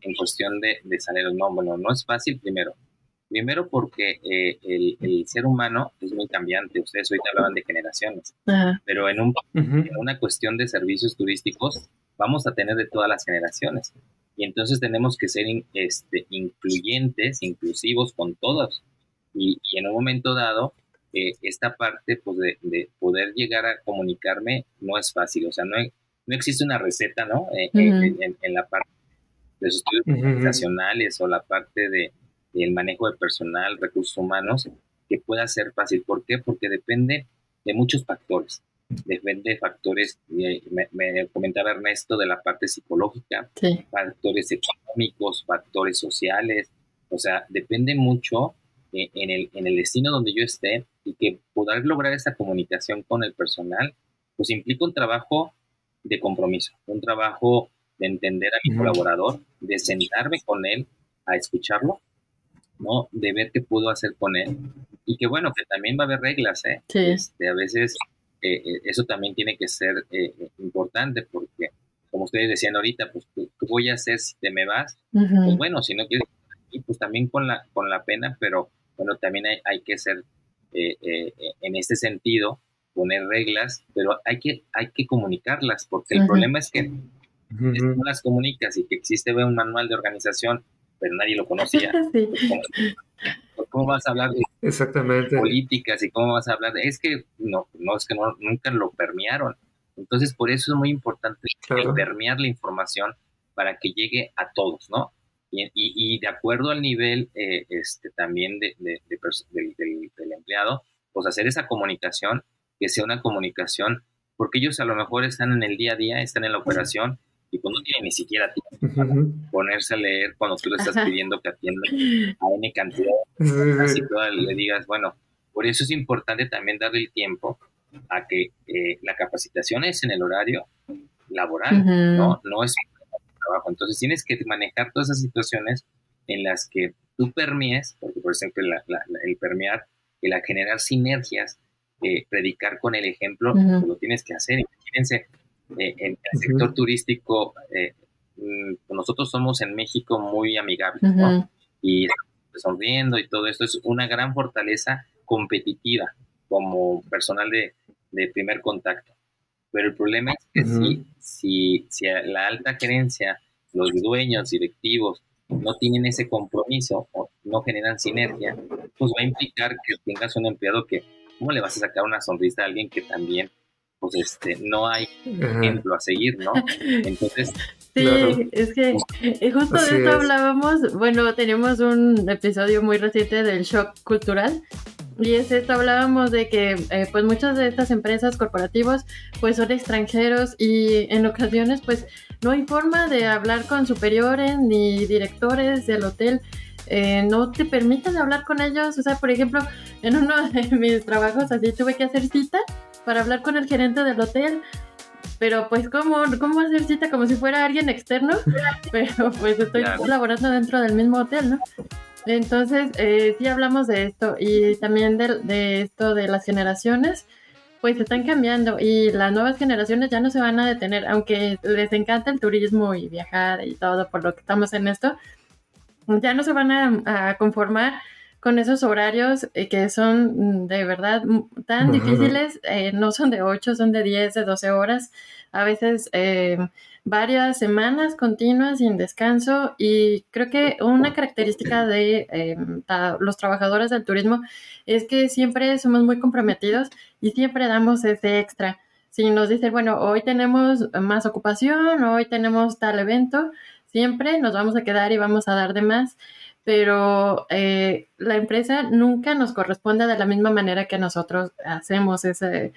en cuestión de, de salarios? No, bueno, no es fácil primero. Primero porque eh, el, ser humano es muy cambiante. Ustedes hoy hablaban de generaciones, pero en, un, en una cuestión de servicios turísticos vamos a tener de todas las generaciones. Y entonces tenemos que ser este, incluyentes, inclusivos con todos. Y, en un momento dado, eh, esta parte pues, de, poder llegar a comunicarme no es fácil. O sea, no, no existe una receta, ¿no? Eh, en, la parte de los estudios organizacionales o la parte de, del manejo de personal, recursos humanos, que pueda ser fácil. ¿Por qué? Porque depende de muchos factores depende de factores, me, comentaba Ernesto, de la parte psicológica, factores económicos, factores sociales, o sea, depende mucho eh, en, el, en el destino donde yo esté y que poder lograr esa comunicación con el personal, pues implica un trabajo de compromiso, un trabajo de entender a mi colaborador, de sentarme con él a escucharlo, ¿no? De ver qué puedo hacer con él. Y que bueno, que también va a haber reglas, ¿eh? Este, a veces eh, eh, eso también tiene que ser eh, importante porque, como ustedes decían ahorita, pues, ¿qué voy a hacer si te me vas? Pues bueno, si no quieres, pues también con la, con la pena, pero bueno, también hay, hay que ser, en este sentido, poner reglas, pero hay que, hay que comunicarlas, porque el problema es que no las comunicas y que existe un manual de organización, pero nadie lo conocía. ¿Cómo vas a hablar de Exactamente. políticas y cómo vas a hablar de... Es que no, no es que no, nunca lo permearon. Entonces, por eso es muy importante permear la información para que llegue a todos, ¿no? Y, y, de acuerdo al nivel eh, este, también de, del, del, empleado, pues hacer esa comunicación, que sea una comunicación, porque ellos a lo mejor están en el día a día, están en la operación, y pues no tiene ni siquiera tiempo para ponerse a leer cuando tú le estás pidiendo que atienda a N cantidad, así que le digas, bueno, por eso es importante también darle el tiempo a que eh, la capacitación es en el horario laboral, ¿no? No es un trabajo. Entonces tienes que manejar todas esas situaciones en las que tú permees, porque por ejemplo el permear, el generar sinergias, eh, predicar con el ejemplo, pues lo tienes que hacer. Imagínense, eh, en el sector turístico, eh, mm, nosotros somos en México muy amigables, ¿no? Y sonriendo y todo esto es una gran fortaleza competitiva como personal de, primer contacto. Pero el problema es que si, si, si la alta gerencia, los dueños, directivos, no tienen ese compromiso o no generan sinergia, pues va a implicar que tengas un empleado que, ¿cómo le vas a sacar una sonrisa a alguien que también pues este, no hay ejemplo a seguir, ¿no? Entonces... Sí, es que justo de esto hablábamos, bueno, teníamos un episodio muy reciente del shock cultural y es esto, hablábamos de que eh, pues muchas de estas empresas corporativas pues son extranjeros y en ocasiones pues no hay forma de hablar con superiores ni directores del hotel. Eh, no te permiten hablar con ellos, o sea, por ejemplo, en uno de mis trabajos así tuve que hacer cita para hablar con el gerente del hotel. Pero pues, ¿cómo, cómo hacer cita como si fuera alguien externo? Pero pues estoy colaborando dentro del mismo hotel, ¿no? Entonces, eh, sí hablamos de esto y también de, de, esto de las generaciones, pues están cambiando y las nuevas generaciones ya no se van a detener, aunque les encanta el turismo y viajar y todo por lo que estamos en esto, ya no se van a, a conformar con esos horarios eh, que son mm, de verdad tan difíciles, eh, no son de 8, son de 10, de 12 horas, a veces eh, varias semanas continuas sin descanso y creo que una característica de los trabajadores del turismo es que siempre somos muy comprometidos y siempre damos ese extra. Si nos dicen, bueno, hoy tenemos más ocupación, hoy tenemos tal evento, siempre nos vamos a quedar y vamos a dar de más pero eh, la empresa nunca nos corresponde de la misma manera que nosotros hacemos ese,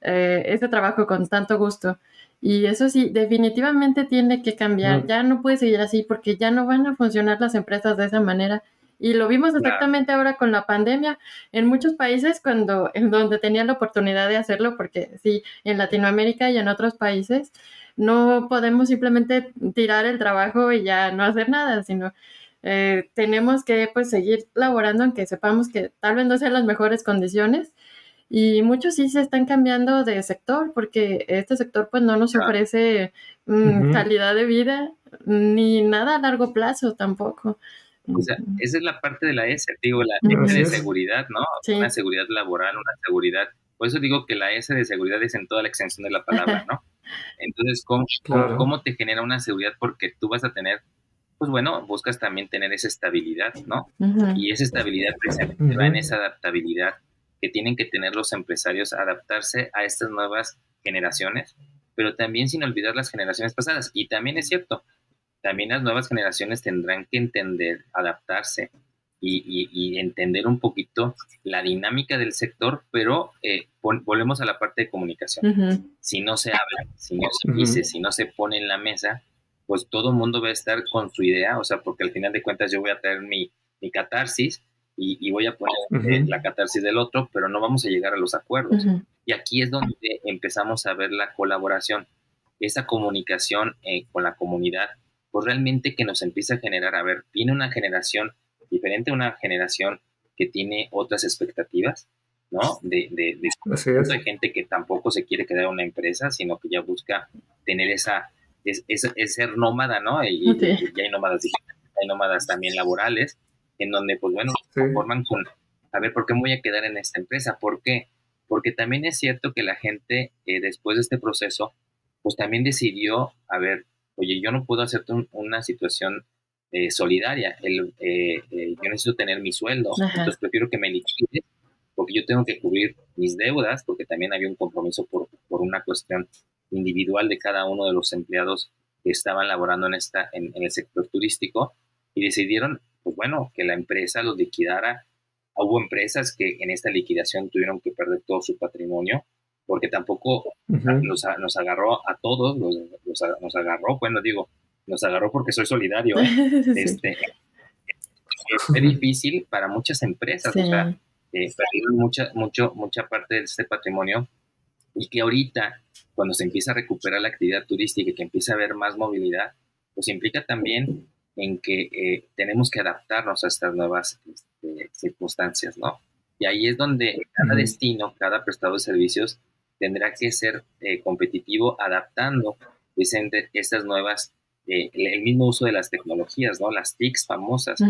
eh, ese trabajo con tanto gusto. Y eso sí, definitivamente tiene que cambiar. Ya no puede seguir así porque ya no van a funcionar las empresas de esa manera. Y lo vimos exactamente ahora con la pandemia. En muchos países, cuando, en donde tenían la oportunidad de hacerlo, porque sí, en Latinoamérica y en otros países, no podemos simplemente tirar el trabajo y ya no hacer nada, sino eh, tenemos que pues seguir laborando aunque sepamos que tal vez no sean las mejores condiciones y muchos sí se están cambiando de sector porque este sector pues no nos ofrece mm, calidad de vida ni nada a largo plazo tampoco. O sea, esa es la parte de la S, digo, la S de seguridad, ¿no? Una seguridad laboral, una seguridad. Por eso digo que la S de seguridad es en toda la extensión de la palabra, ¿no? Entonces, ¿cómo, cómo, te genera una seguridad? Porque tú vas a tener, pues bueno, buscas también tener esa estabilidad, ¿no? Y esa estabilidad precisamente va en esa adaptabilidad que tienen que tener los empresarios, adaptarse a estas nuevas generaciones, pero también sin olvidar las generaciones pasadas. Y también es cierto, también las nuevas generaciones tendrán que entender, adaptarse y, entender un poquito la dinámica del sector, pero eh, volvemos a la parte de comunicación. Si no se habla, si no se dice, si no se pone en la mesa, pues todo el mundo va a estar con su idea, o sea, porque al final de cuentas yo voy a traer mi, mi catarsis y, voy a poner eh, la catarsis del otro, pero no vamos a llegar a los acuerdos. Y aquí es donde empezamos a ver la colaboración, esa comunicación eh, con la comunidad, pues realmente que nos empieza a generar, a ver, viene una generación diferente, una generación que tiene otras expectativas, ¿no? De, de, de, gente que tampoco se quiere quedar en una empresa, sino que ya busca tener esa, es, ser nómada, ¿no? Y, y, hay nómadas digitales, hay nómadas también laborales, en donde, pues bueno, se conforman con, a ver, ¿por qué me voy a quedar en esta empresa? ¿Por qué? Porque también es cierto que la gente, eh, después de este proceso, pues también decidió, a ver, oye, yo no puedo hacerte una situación eh, solidaria, el, eh, yo necesito tener mi sueldo, entonces prefiero que me liquide porque yo tengo que cubrir mis deudas, porque también había un compromiso por, por una cuestión individual de cada uno de los empleados que estaban laborando en, esta, en el sector turístico, y decidieron pues bueno, que la empresa los liquidara. Hubo empresas que en esta liquidación tuvieron que perder todo su patrimonio porque tampoco nos, agarró a todos, nos, agarró, bueno, digo, nos agarró porque soy solidario. ¿eh? Este, es difícil para muchas empresas, o sea, eh, perdieron mucha, mucho, mucha parte de este patrimonio y que ahorita, cuando se empieza a recuperar la actividad turística y que empieza a haber más movilidad, pues implica también en que eh, tenemos que adaptarnos a estas nuevas este, circunstancias, ¿no? Y ahí es donde cada destino, cada prestado de servicios tendrá que ser eh, competitivo adaptando estas nuevas, eh, el mismo uso de las tecnologías, ¿no? Las TICs famosas,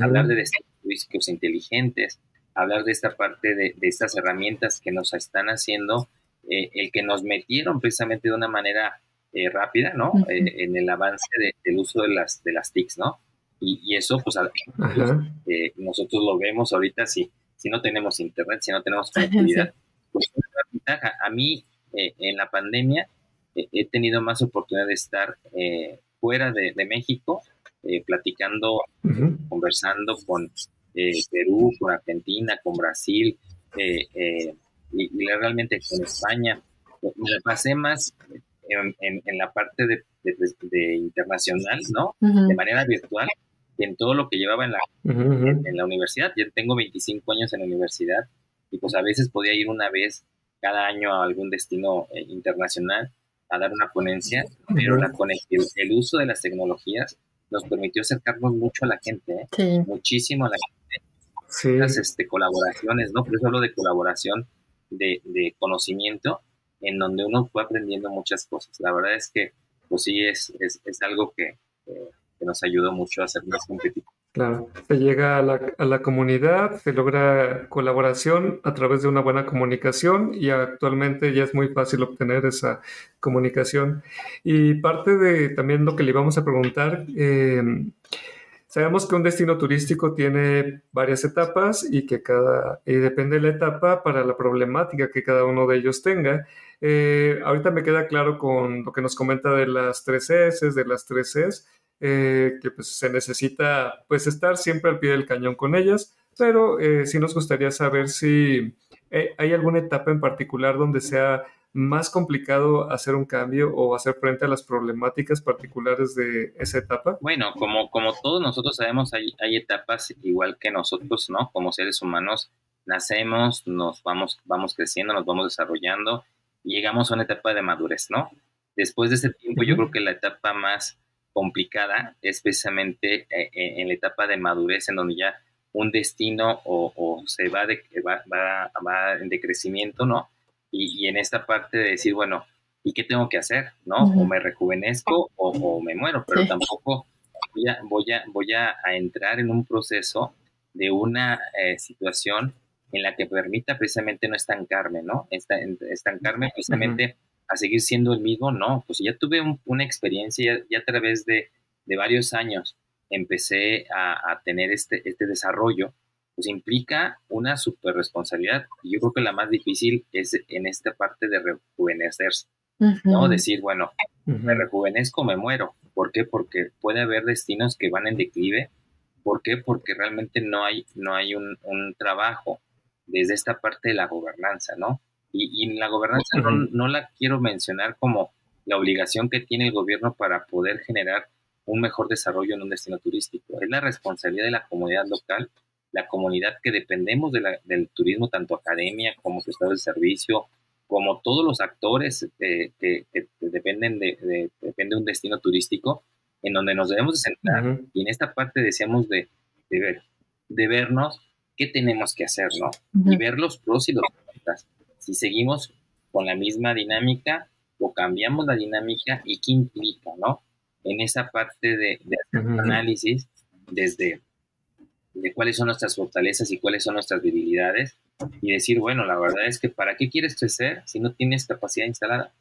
hablar de destinos turísticos inteligentes, hablar de esta parte de, de estas herramientas que nos están haciendo, el que nos metieron precisamente de una manera eh, rápida, ¿no? Eh, en el avance del uso de las, de las TICs, ¿no? Y, eso, pues, eh, nosotros lo vemos ahorita si, si no tenemos internet, si no tenemos conectividad. Pues A mí, en la pandemia, he tenido más oportunidad de estar fuera de, México, platicando, conversando con Perú, con Argentina, con Brasil, y, realmente con España. Me pasé más en, la parte de, de, internacional, ¿no? De manera virtual, en todo lo que llevaba en la, en, la universidad. Yo tengo 25 años en la universidad y pues a veces podía ir una vez cada año a algún destino eh, internacional a dar una ponencia, pero la el, el, uso de las tecnologías nos permitió acercarnos mucho a la gente, ¿eh? muchísimo a la gente. Sí. Las este, colaboraciones, ¿no? Por eso hablo de colaboración de, de conocimiento en donde uno fue aprendiendo muchas cosas. La verdad es que, pues sí, es, es, es algo que, que, nos ayudó mucho a ser más competitivos. Claro, se llega a la, a la, comunidad, se logra colaboración a través de una buena comunicación y actualmente ya es muy fácil obtener esa comunicación. Y parte de también lo que le íbamos a preguntar, eh, Sabemos que un destino turístico tiene varias etapas y que cada, y depende de la etapa para la problemática que cada uno de ellos tenga. Eh, ahorita me queda claro con lo que nos comenta de las tres S, de las tres S, eh, que pues se necesita pues estar siempre al pie del cañón con ellas, pero eh, sí nos gustaría saber si hay alguna etapa en particular donde sea más complicado hacer un cambio o hacer frente a las problemáticas particulares de esa etapa? Bueno, como, como todos nosotros sabemos, hay, hay etapas igual que nosotros, ¿no? Como seres humanos, nacemos, nos vamos, vamos creciendo, nos vamos desarrollando y llegamos a una etapa de madurez, ¿no? Después de ese tiempo, yo creo que la etapa más complicada es precisamente eh, eh, en la etapa de madurez, en donde ya un destino o, se va de, va, va, va de crecimiento, ¿no? Y, en esta parte de decir, bueno, ¿y qué tengo que hacer? ¿No? O me rejuvenezco o, me muero, pero tampoco voy a, voy a, entrar en un proceso de una eh, situación en la que permita precisamente no estancarme, ¿no? Estancarme precisamente a seguir siendo el mismo, no, pues ya tuve una experiencia, ya, a través de, varios años empecé a, tener este, este desarrollo, pues implica una super responsabilidad. Y yo creo que la más difícil es en esta parte de rejuvenecerse, ¿no? Decir, bueno, me rejuvenezco, me muero. ¿Por qué? Porque puede haber destinos que van en declive. ¿Por qué? Porque realmente no hay, no hay un, trabajo desde esta parte de la gobernanza, ¿no? Y, la gobernanza no, la quiero mencionar como la obligación que tiene el gobierno para poder generar un mejor desarrollo en un destino turístico. Es la responsabilidad de la comunidad local, la comunidad que dependemos del turismo, tanto academia como estado de servicio, como todos los actores eh, que, dependen de, depende un destino turístico, en donde nos debemos de centrar. Y en esta parte decíamos de, ver, de vernos qué tenemos que hacer, ¿no? Y ver los pros y los contras. Si seguimos con la misma dinámica o cambiamos la dinámica y qué implica, ¿no? En esa parte de, hacer análisis desde de cuáles son nuestras fortalezas y cuáles son nuestras debilidades y decir, bueno, la verdad es que ¿para qué quieres crecer si no tienes capacidad instalada?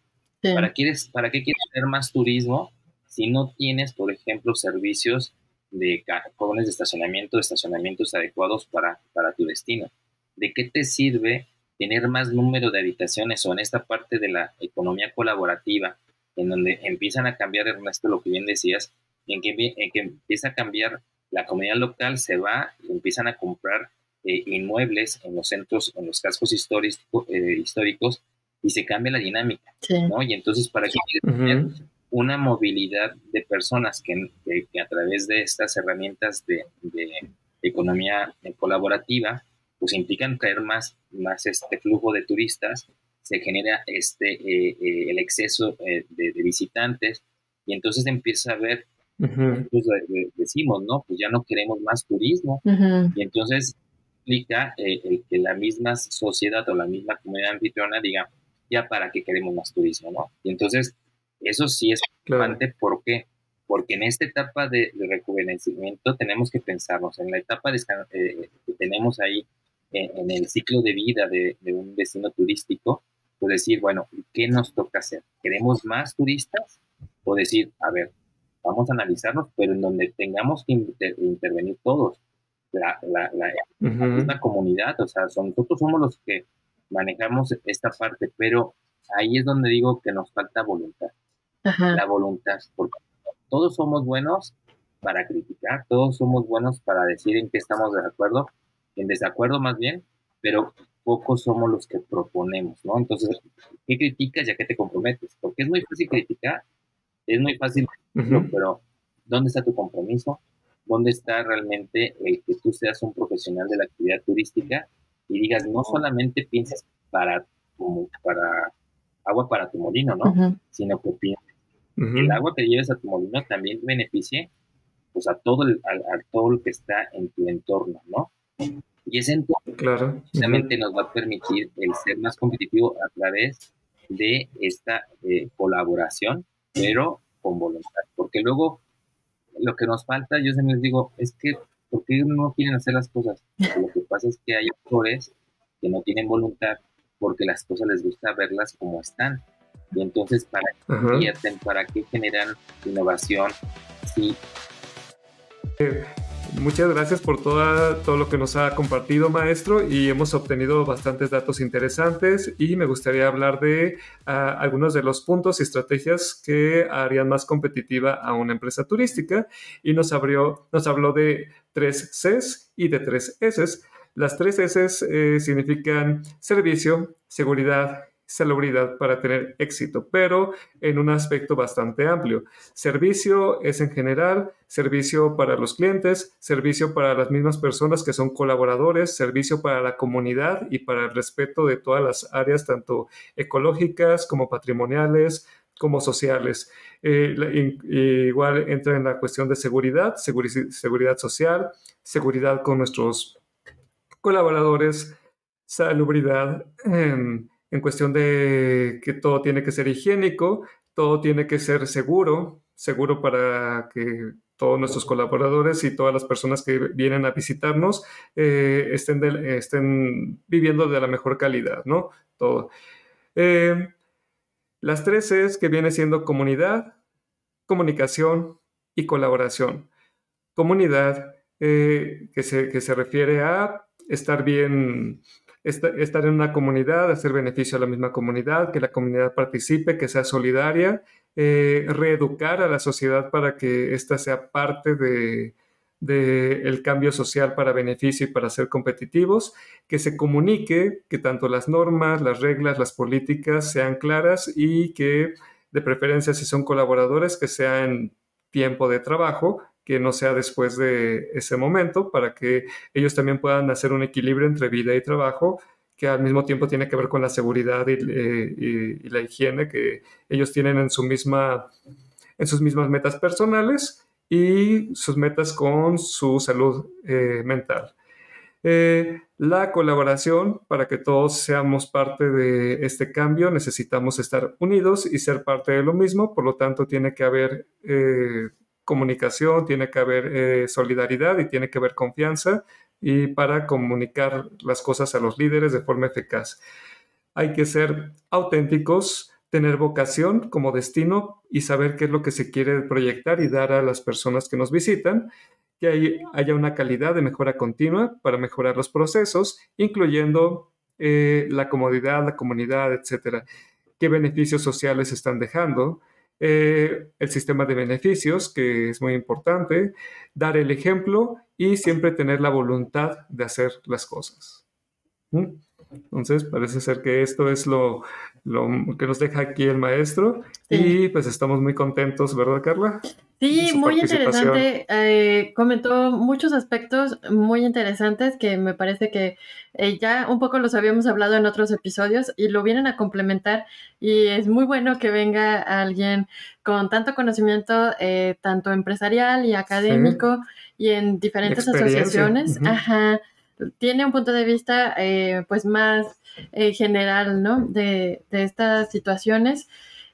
¿Para, quieres, ¿Para qué quieres hacer más turismo si no tienes, por ejemplo, servicios de jóvenes de estacionamiento, de estacionamientos adecuados para, para tu destino? ¿De qué te sirve tener más número de habitaciones o en esta parte de la economía colaborativa, en donde empiezan a cambiar, Ernesto, lo que bien decías, en que, en que empieza a cambiar la comunidad local, se va y empiezan a comprar eh, inmuebles en los centros, en los cascos históricos, eh, históricos y se cambia la dinámica, ¿no? Y entonces, ¿para que tener una movilidad de personas que, a través de estas herramientas de, economía colaborativa, pues implican traer más, más este flujo de turistas, se genera este, eh, el exceso de, visitantes y entonces empieza a haber, pues, decimos, ¿no? Pues ya no queremos más turismo y entonces explica eh, el que la misma sociedad o la misma comunidad anfitriona diga, ya para qué queremos más turismo, ¿no? Y entonces, eso sí es importante, ¿por qué? Porque en esta etapa de, rejuvenecimiento tenemos que pensarnos, en la etapa de, eh, que tenemos ahí, eh, en el ciclo de vida de, un destino turístico, pues decir, bueno, ¿qué nos toca hacer? ¿Queremos más turistas? O decir, a ver, vamos a analizarnos, pero en donde tengamos que intervenir todos la, la, comunidad, o sea, nosotros somos los que manejamos esta parte, pero ahí es donde digo que nos falta voluntad, la voluntad, porque todos somos buenos para criticar, todos somos buenos para decir en qué estamos de acuerdo, en desacuerdo más bien, pero pocos somos los que proponemos, ¿no? Entonces, ¿qué criticas ya que te comprometes? Porque es muy fácil criticar, es muy fácil, pero ¿dónde está tu compromiso? dónde está realmente el que tú seas un profesional de la actividad turística y digas, no solamente pienses para, como para agua para tu molino, ¿no? Sino que pienses el agua que lleves a tu molino también beneficie pues a todo el, a, todo lo que está en tu entorno, ¿no? Y ese entorno claro. precisamente nos va a permitir el ser más competitivo a través de esta eh, colaboración, pero con voluntad, porque luego lo que nos falta, yo siempre les digo, es que, ¿por qué no quieren hacer las cosas? lo que pasa es que hay actores que no tienen voluntad porque las cosas les gusta verlas como están. Y entonces, ¿para qué invierten? ¿Para qué generan innovación? Sí. Muchas gracias por toda, todo lo que nos ha compartido, maestro, y hemos obtenido bastantes datos interesantes y me gustaría hablar de ah, algunos de los puntos y estrategias que harían más competitiva a una empresa turística y nos, abrió, nos habló de tres Cs y de tres S. Las tres S eh, significan servicio, seguridad salubridad para tener éxito, pero en un aspecto bastante amplio. Servicio es en general servicio para los clientes, servicio para las mismas personas que son colaboradores, servicio para la comunidad y para el respeto de todas las áreas, tanto ecológicas como patrimoniales, como sociales. Eh, igual entra en la cuestión de seguridad, seguridad social, seguridad con nuestros colaboradores, salubridad. Em, en cuestión de que todo tiene que ser higiénico, todo tiene que ser seguro, seguro para que todos nuestros colaboradores y todas las personas que vienen a visitarnos eh, estén, viviendo de la mejor calidad, ¿no? Todo. Eh, las tres es que viene siendo comunidad, comunicación y colaboración. Comunidad, eh, que, se, que se refiere a estar bien estar en una comunidad, hacer beneficio a la misma comunidad, que la comunidad participe, que sea solidaria, eh, reeducar a la sociedad para que ésta sea parte de, el cambio social para beneficio y para ser competitivos, que se comunique, que tanto las normas, las reglas, las políticas sean claras y que de preferencia si son colaboradores, que sea en tiempo de trabajo, que no sea después de ese momento, para que ellos también puedan hacer un equilibrio entre vida y trabajo, que al mismo tiempo tiene que ver con la seguridad y, eh, la higiene que ellos tienen en, su misma, en sus mismas metas personales y sus metas con su salud eh, mental. Eh, la colaboración, para que todos seamos parte de este cambio, necesitamos estar unidos y ser parte de lo mismo, por lo tanto tiene que haber comunicación, tiene que haber eh, solidaridad y tiene que haber confianza y para comunicar las cosas a los líderes de forma eficaz. Hay que ser auténticos, tener vocación como destino y saber qué es lo que se quiere proyectar y dar a las personas que nos visitan, que haya una calidad de mejora continua para mejorar los procesos, incluyendo eh, la comodidad, la comunidad, etcétera. ¿Qué beneficios sociales están dejando? Eh, el sistema de beneficios, que es muy importante, dar el ejemplo y siempre tener la voluntad de hacer las cosas. Entonces, parece ser que esto es lo, lo que nos deja aquí el maestro. Y pues estamos muy contentos, ¿verdad, Carla? Sí, muy interesante. Eh, comentó muchos aspectos muy interesantes que me parece que eh, ya un poco los habíamos hablado en otros episodios y lo vienen a complementar. Y es muy bueno que venga alguien con tanto conocimiento, eh, tanto empresarial y académico y en diferentes asociaciones. Ajá tiene un punto de vista eh, pues más eh, general, ¿no? De, estas situaciones.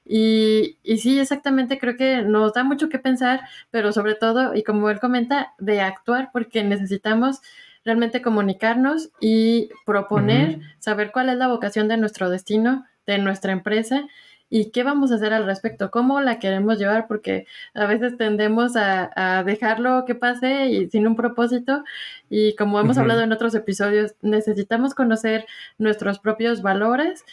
Y, y, sí, exactamente, creo que nos da mucho que pensar, pero sobre todo, y como él comenta, de actuar, porque necesitamos realmente comunicarnos y proponer, saber cuál es la vocación de nuestro destino, de nuestra empresa y qué vamos a hacer al respecto, cómo la queremos llevar, porque a veces tendemos a, dejarlo que pase y sin un propósito. Y como hemos hablado en otros episodios, necesitamos conocer nuestros propios valores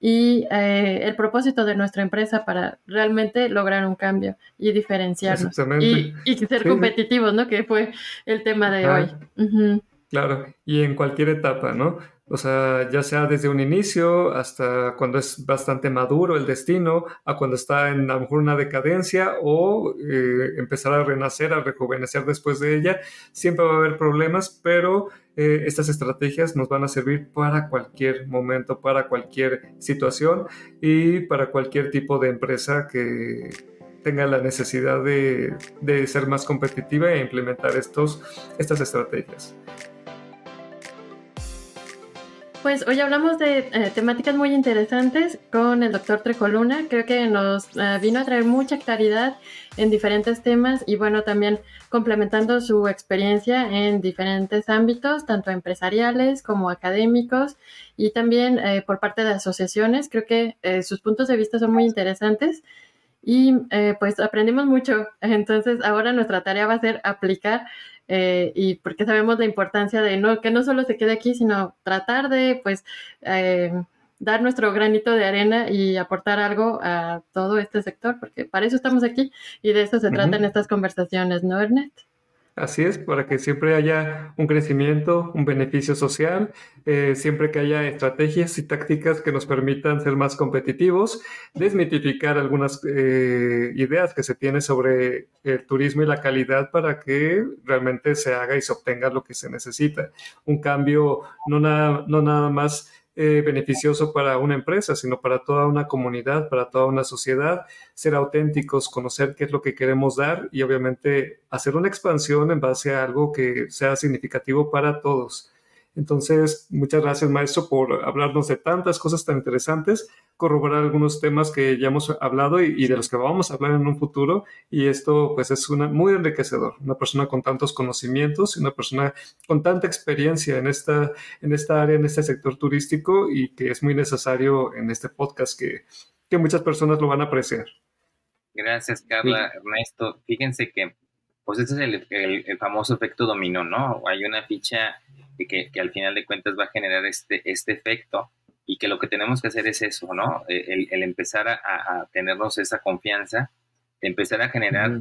y eh, el propósito de nuestra empresa para realmente lograr un cambio y diferenciarnos y, y, ser competitivos, ¿no? Que fue el tema de hoy. Claro, y en cualquier etapa, ¿no? O sea, ya sea desde un inicio hasta cuando es bastante maduro el destino, a cuando está en a lo mejor una decadencia o eh, empezar a renacer, a rejuvenecer después de ella, siempre va a haber problemas, pero eh, estas estrategias nos van a servir para cualquier momento, para cualquier situación y para cualquier tipo de empresa que tenga la necesidad de, de ser más competitiva e implementar estos, estas estrategias. Pues hoy hablamos de eh, temáticas muy interesantes con el doctor Trecoluna. Creo que nos eh, vino a traer mucha claridad en diferentes temas y bueno, también complementando su experiencia en diferentes ámbitos, tanto empresariales como académicos y también eh, por parte de asociaciones. Creo que sus puntos de vista son muy interesantes y pues aprendimos mucho. Entonces ahora nuestra tarea va a ser aplicar eh, y porque sabemos la importancia de no, que no solo se quede aquí, sino tratar de pues eh, dar nuestro granito de arena y aportar algo a todo este sector, porque para eso estamos aquí y de eso se tratan estas conversaciones, ¿no, Ernest? Así es, para que siempre haya un crecimiento, un beneficio social, eh, siempre que haya estrategias y tácticas que nos permitan ser más competitivos, desmitificar algunas eh, ideas que se tiene sobre el turismo y la calidad para que realmente se haga y se obtenga lo que se necesita. Un cambio no nada, no nada más eh, beneficioso para una empresa, sino para toda una comunidad, para toda una sociedad, ser auténticos, conocer qué es lo que queremos dar y obviamente hacer una expansión en base a algo que sea significativo para todos. Entonces, muchas gracias, maestro, por hablarnos de tantas cosas tan interesantes, corroborar algunos temas que ya hemos hablado y, de los que vamos a hablar en un futuro. Y esto, pues, es una, muy enriquecedor. Una persona con tantos conocimientos, una persona con tanta experiencia en esta, en esta área, en este sector turístico y que es muy necesario en este podcast que, que muchas personas lo van a apreciar. Gracias, Carla, Ernesto. Fíjense que, pues, ese es el, el famoso efecto dominó, ¿no? Hay una ficha que, que, al final de cuentas va a generar este, este efecto y que lo que tenemos que hacer es eso, ¿no? El, el empezar a, a, tenernos esa confianza, empezar a generar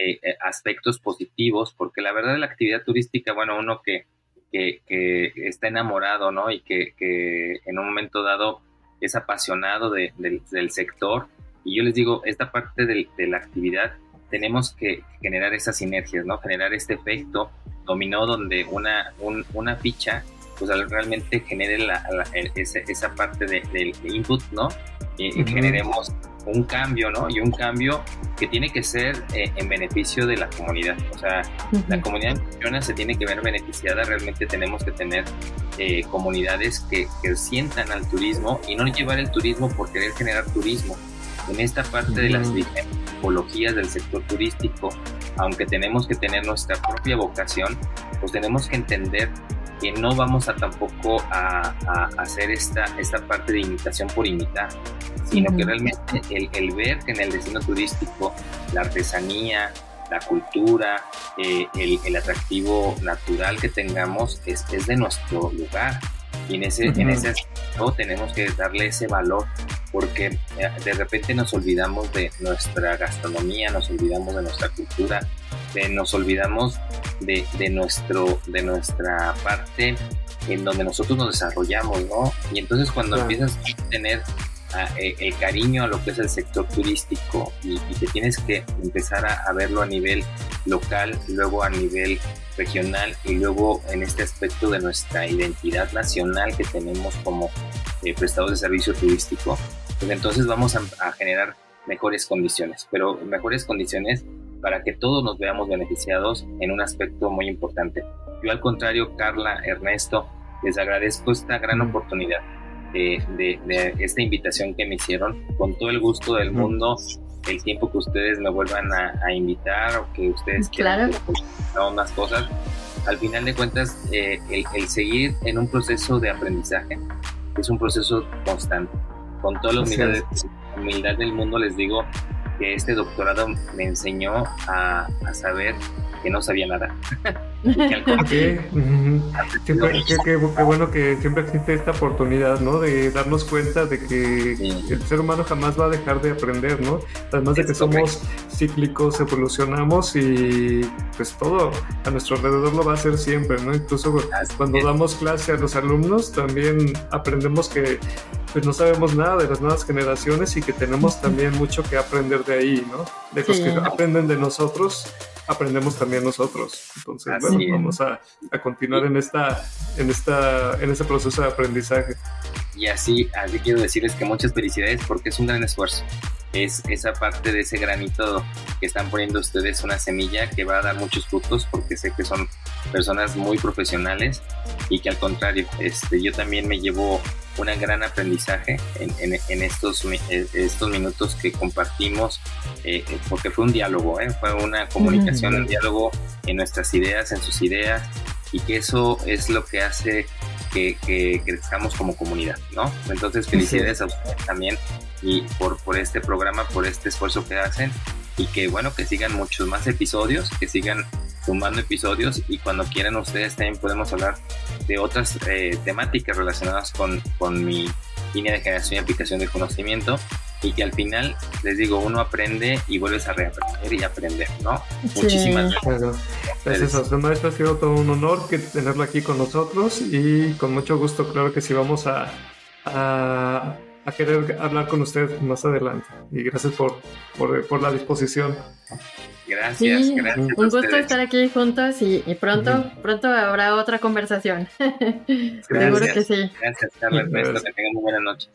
eh, aspectos positivos, porque la verdad la actividad turística, bueno, uno que, que, que está enamorado, ¿no? Y que, que, en un momento dado es apasionado de, del sector, y yo les digo, esta parte de, de la actividad tenemos que generar esas sinergias, ¿no? Generar este efecto dominó donde una, una ficha pues realmente genere la, esa, parte de, del input, ¿no? Y, generemos un cambio, ¿no? Y un cambio que tiene que ser eh, en beneficio de la comunidad. O sea, la comunidad se tiene que ver beneficiada. Realmente tenemos que tener eh, comunidades que, que, sientan al turismo y no llevar el turismo por querer generar turismo. En esta parte de las tipologías del sector turístico, aunque tenemos que tener nuestra propia vocación, pues tenemos que entender que no vamos a tampoco a, hacer esta, esta parte de imitación por imitar, sino que realmente el, ver que en el destino turístico la artesanía, la cultura, eh, el, atractivo natural que tengamos es, es de nuestro lugar. Y en ese, en ese aspecto tenemos que darle ese valor porque eh, de repente nos olvidamos de nuestra gastronomía, nos olvidamos de nuestra cultura, nos olvidamos de, de, nuestro, de nuestra parte en donde nosotros nos desarrollamos, ¿no? Y entonces cuando empiezas a tener ah, eh, el cariño a lo que es el sector turístico y, y que tienes que empezar a, a, verlo a nivel local, luego a nivel regional y luego en este aspecto de nuestra identidad nacional que tenemos como eh, prestadores de servicio turístico, pues entonces vamos a, a generar mejores condiciones, pero mejores condiciones para que todos nos veamos beneficiados en un aspecto muy importante. Yo al contrario, Carla, Ernesto, les agradezco esta gran oportunidad de, de, esta invitación que me hicieron. Con todo el gusto del mundo, el tiempo que ustedes me vuelvan a, invitar o que ustedes quieran claro. más cosas. Al final de cuentas, eh, el, el, seguir en un proceso de aprendizaje es un proceso constante. Con toda la humildad, humildad del mundo les digo, que este doctorado me enseñó a, a saber que no sabía nada. qué, qué, bueno que siempre existe esta oportunidad, ¿no? De darnos cuenta de que el ser humano jamás va a dejar de aprender, ¿no? Además de que somos cíclicos, evolucionamos y pues todo a nuestro alrededor lo va a hacer siempre, ¿no? Incluso cuando damos clase a los alumnos también aprendemos que pues no sabemos nada de las nuevas generaciones y que tenemos también mucho que aprender de ahí, ¿no? De los que aprenden de nosotros, aprendemos también nosotros. Entonces, bueno, vamos a, a, continuar en esta, en esta, en este proceso de aprendizaje. Y así, así quiero decirles que muchas felicidades porque es un gran esfuerzo. Es esa parte de ese granito que están poniendo ustedes una semilla que va a dar muchos frutos porque sé que son personas muy profesionales y que al contrario, este, yo también me llevo un gran aprendizaje en, en, estos, eh, estos minutos que compartimos, eh, porque fue un diálogo, ¿eh? fue una comunicación, un diálogo en nuestras ideas, en sus ideas, y que eso es lo que hace que, que crezcamos como comunidad, ¿no? Entonces, felicidades a ustedes también y por, por este programa, por este esfuerzo que hacen y que bueno, que sigan muchos más episodios, que sigan sumando episodios y cuando quieran ustedes también podemos hablar de otras eh, temáticas relacionadas con, con mi línea de generación y aplicación de conocimiento y que al final, les digo, uno aprende y vuelves a reaprender y aprender, ¿no? Muchísimas gracias. Gracias a usted, maestro. Ha sido todo un honor que tenerlo aquí con nosotros y con mucho gusto, claro que sí, vamos a, a, a querer hablar con usted más adelante. Y gracias por, por, por la disposición. Gracias, sí, gracias. Un gusto estar aquí juntos y, y pronto, pronto habrá otra conversación. Seguro que sí. Gracias, Carlos. Que tengan muy buena noche.